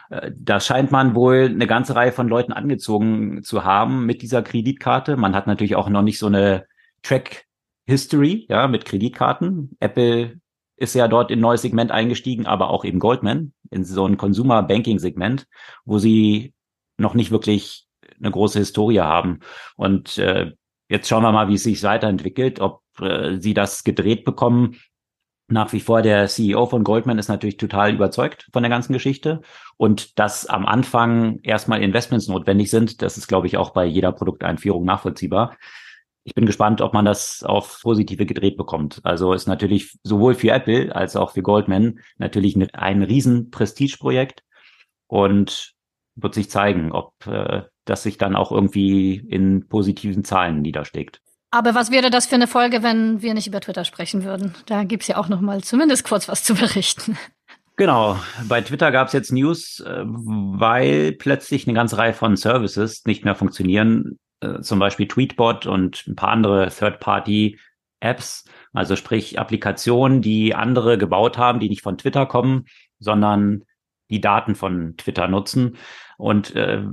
Äh, da scheint man wohl eine ganze Reihe von Leuten angezogen zu haben mit dieser Kreditkarte. Man hat natürlich auch noch nicht so eine Track History, ja, mit Kreditkarten. Apple ist ja dort in ein neues Segment eingestiegen, aber auch eben Goldman in so ein Consumer Banking Segment, wo sie noch nicht wirklich eine große Historie haben. Und äh, jetzt schauen wir mal, wie es sich weiterentwickelt, ob äh, sie das gedreht bekommen. Nach wie vor der CEO von Goldman ist natürlich total überzeugt von der ganzen Geschichte und dass am Anfang erstmal Investments notwendig sind, das ist, glaube ich, auch bei jeder Produkteinführung nachvollziehbar. Ich bin gespannt, ob man das auf positive gedreht bekommt. Also ist natürlich sowohl für Apple als auch für Goldman natürlich ein riesen Prestigeprojekt und wird sich zeigen, ob äh, das sich dann auch irgendwie in positiven Zahlen niederschlägt. Aber was wäre das für eine Folge, wenn wir nicht über Twitter sprechen würden? Da gibt's ja auch noch mal zumindest kurz was zu berichten. Genau, bei Twitter gab's jetzt News, äh, weil plötzlich eine ganze Reihe von Services nicht mehr funktionieren, äh, zum Beispiel Tweetbot und ein paar andere Third-Party-Apps, also sprich Applikationen, die andere gebaut haben, die nicht von Twitter kommen, sondern die Daten von Twitter nutzen. Und äh,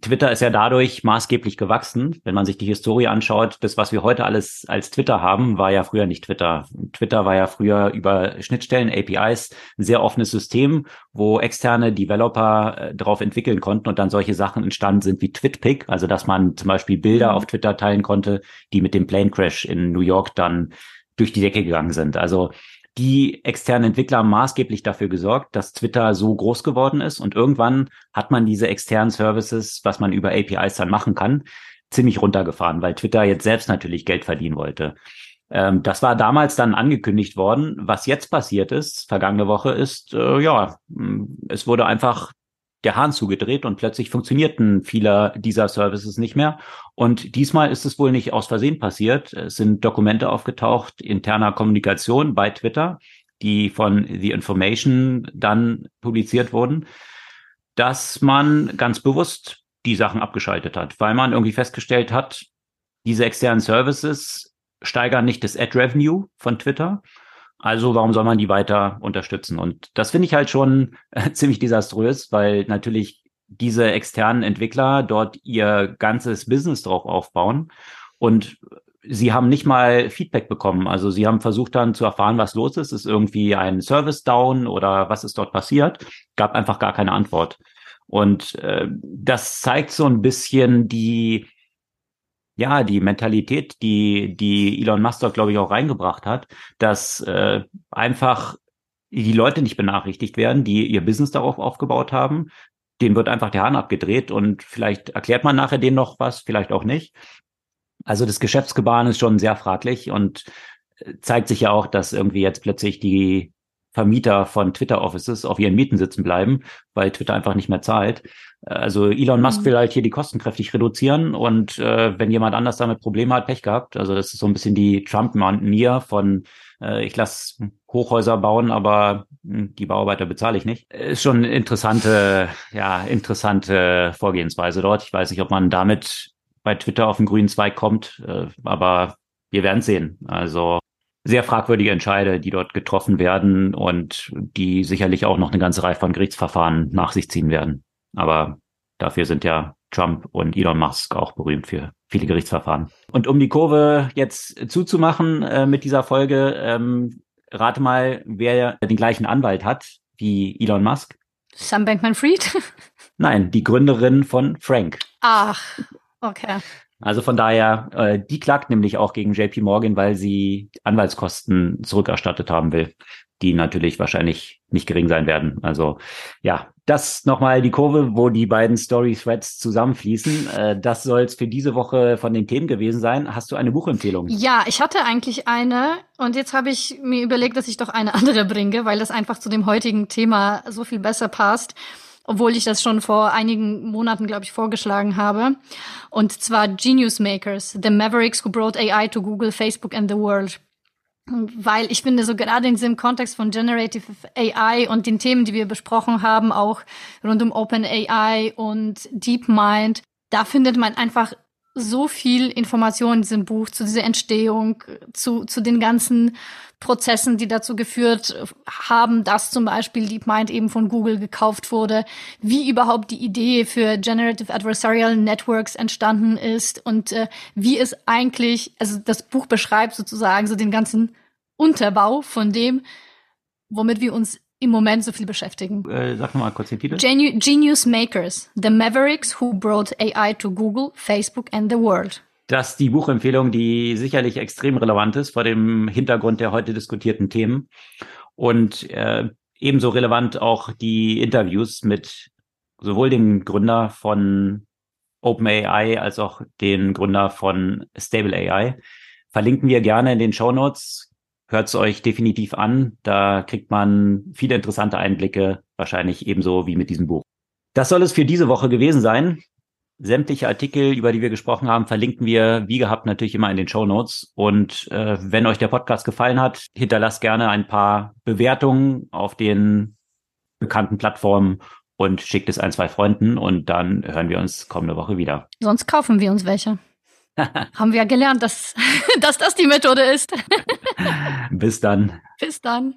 Twitter ist ja dadurch maßgeblich gewachsen. Wenn man sich die Historie anschaut, das, was wir heute alles als Twitter haben, war ja früher nicht Twitter. Twitter war ja früher über Schnittstellen, APIs, ein sehr offenes System, wo externe Developer äh, darauf entwickeln konnten und dann solche Sachen entstanden sind wie TwitPic, also dass man zum Beispiel Bilder mhm. auf Twitter teilen konnte, die mit dem Plane Crash in New York dann durch die Decke gegangen sind. Also die externen Entwickler haben maßgeblich dafür gesorgt, dass Twitter so groß geworden ist. Und irgendwann hat man diese externen Services, was man über APIs dann machen kann, ziemlich runtergefahren, weil Twitter jetzt selbst natürlich Geld verdienen wollte. Ähm, das war damals dann angekündigt worden. Was jetzt passiert ist, vergangene Woche, ist, äh, ja, es wurde einfach der Hahn zugedreht und plötzlich funktionierten viele dieser Services nicht mehr. Und diesmal ist es wohl nicht aus Versehen passiert. Es sind Dokumente aufgetaucht interner Kommunikation bei Twitter, die von The Information dann publiziert wurden, dass man ganz bewusst die Sachen abgeschaltet hat, weil man irgendwie festgestellt hat, diese externen Services steigern nicht das Ad Revenue von Twitter, also warum soll man die weiter unterstützen? Und das finde ich halt schon äh, ziemlich desaströs, weil natürlich diese externen Entwickler dort ihr ganzes Business drauf aufbauen und sie haben nicht mal Feedback bekommen. Also sie haben versucht dann zu erfahren, was los ist. Ist irgendwie ein Service down oder was ist dort passiert? Gab einfach gar keine Antwort. Und äh, das zeigt so ein bisschen die ja, die Mentalität, die, die Elon Musk dort, glaube ich, auch reingebracht hat, dass äh, einfach die Leute nicht benachrichtigt werden, die ihr Business darauf aufgebaut haben. Den wird einfach der Hahn abgedreht und vielleicht erklärt man nachher denen noch was, vielleicht auch nicht. Also das Geschäftsgebaren ist schon sehr fraglich und äh, zeigt sich ja auch, dass irgendwie jetzt plötzlich die Vermieter von Twitter-Offices auf ihren Mieten sitzen bleiben, weil Twitter einfach nicht mehr zahlt. Also Elon Musk mhm. will halt hier die Kosten kräftig reduzieren und äh, wenn jemand anders damit Probleme hat, Pech gehabt. Also das ist so ein bisschen die Trump-Manier von äh, ich lasse Hochhäuser bauen, aber hm, die Bauarbeiter bezahle ich nicht. Ist schon interessante, ja, interessante Vorgehensweise dort. Ich weiß nicht, ob man damit bei Twitter auf den grünen Zweig kommt, äh, aber wir werden sehen. Also sehr fragwürdige Entscheide, die dort getroffen werden und die sicherlich auch noch eine ganze Reihe von Gerichtsverfahren nach sich ziehen werden. Aber dafür sind ja Trump und Elon Musk auch berühmt für viele Gerichtsverfahren. Und um die Kurve jetzt zuzumachen äh, mit dieser Folge, ähm, rate mal, wer den gleichen Anwalt hat wie Elon Musk. Sam Bankman-Fried? Nein, die Gründerin von Frank. Ach, okay. Also von daher, äh, die klagt nämlich auch gegen JP Morgan, weil sie Anwaltskosten zurückerstattet haben will, die natürlich wahrscheinlich nicht gering sein werden. Also ja, das nochmal die Kurve, wo die beiden Story-Threads zusammenfließen. Äh, das soll es für diese Woche von den Themen gewesen sein. Hast du eine Buchempfehlung? Ja, ich hatte eigentlich eine und jetzt habe ich mir überlegt, dass ich doch eine andere bringe, weil das einfach zu dem heutigen Thema so viel besser passt obwohl ich das schon vor einigen Monaten, glaube ich, vorgeschlagen habe. Und zwar Genius Makers, The Mavericks Who Brought AI to Google, Facebook and the World. Weil ich finde, so gerade in diesem Kontext von Generative AI und den Themen, die wir besprochen haben, auch rund um Open AI und DeepMind, da findet man einfach so viel Information in diesem Buch zu dieser Entstehung, zu, zu den ganzen Prozessen, die dazu geführt haben, dass zum Beispiel DeepMind eben von Google gekauft wurde, wie überhaupt die Idee für Generative Adversarial Networks entstanden ist und äh, wie es eigentlich, also das Buch beschreibt sozusagen so den ganzen Unterbau von dem, womit wir uns im Moment so viel beschäftigen. Äh, sag nochmal kurz den Titel. Genu Genius Makers, The Mavericks Who Brought AI to Google, Facebook and the World. Das ist die Buchempfehlung, die sicherlich extrem relevant ist vor dem Hintergrund der heute diskutierten Themen. Und äh, ebenso relevant auch die Interviews mit sowohl dem Gründer von OpenAI als auch den Gründer von Stable AI. Verlinken wir gerne in den Show Notes. Hört es euch definitiv an. Da kriegt man viele interessante Einblicke, wahrscheinlich ebenso wie mit diesem Buch. Das soll es für diese Woche gewesen sein. Sämtliche Artikel, über die wir gesprochen haben, verlinken wir wie gehabt natürlich immer in den Show Notes. Und äh, wenn euch der Podcast gefallen hat, hinterlasst gerne ein paar Bewertungen auf den bekannten Plattformen und schickt es ein, zwei Freunden und dann hören wir uns kommende Woche wieder. Sonst kaufen wir uns welche. Haben wir gelernt, dass, dass das die Methode ist. Bis dann. Bis dann.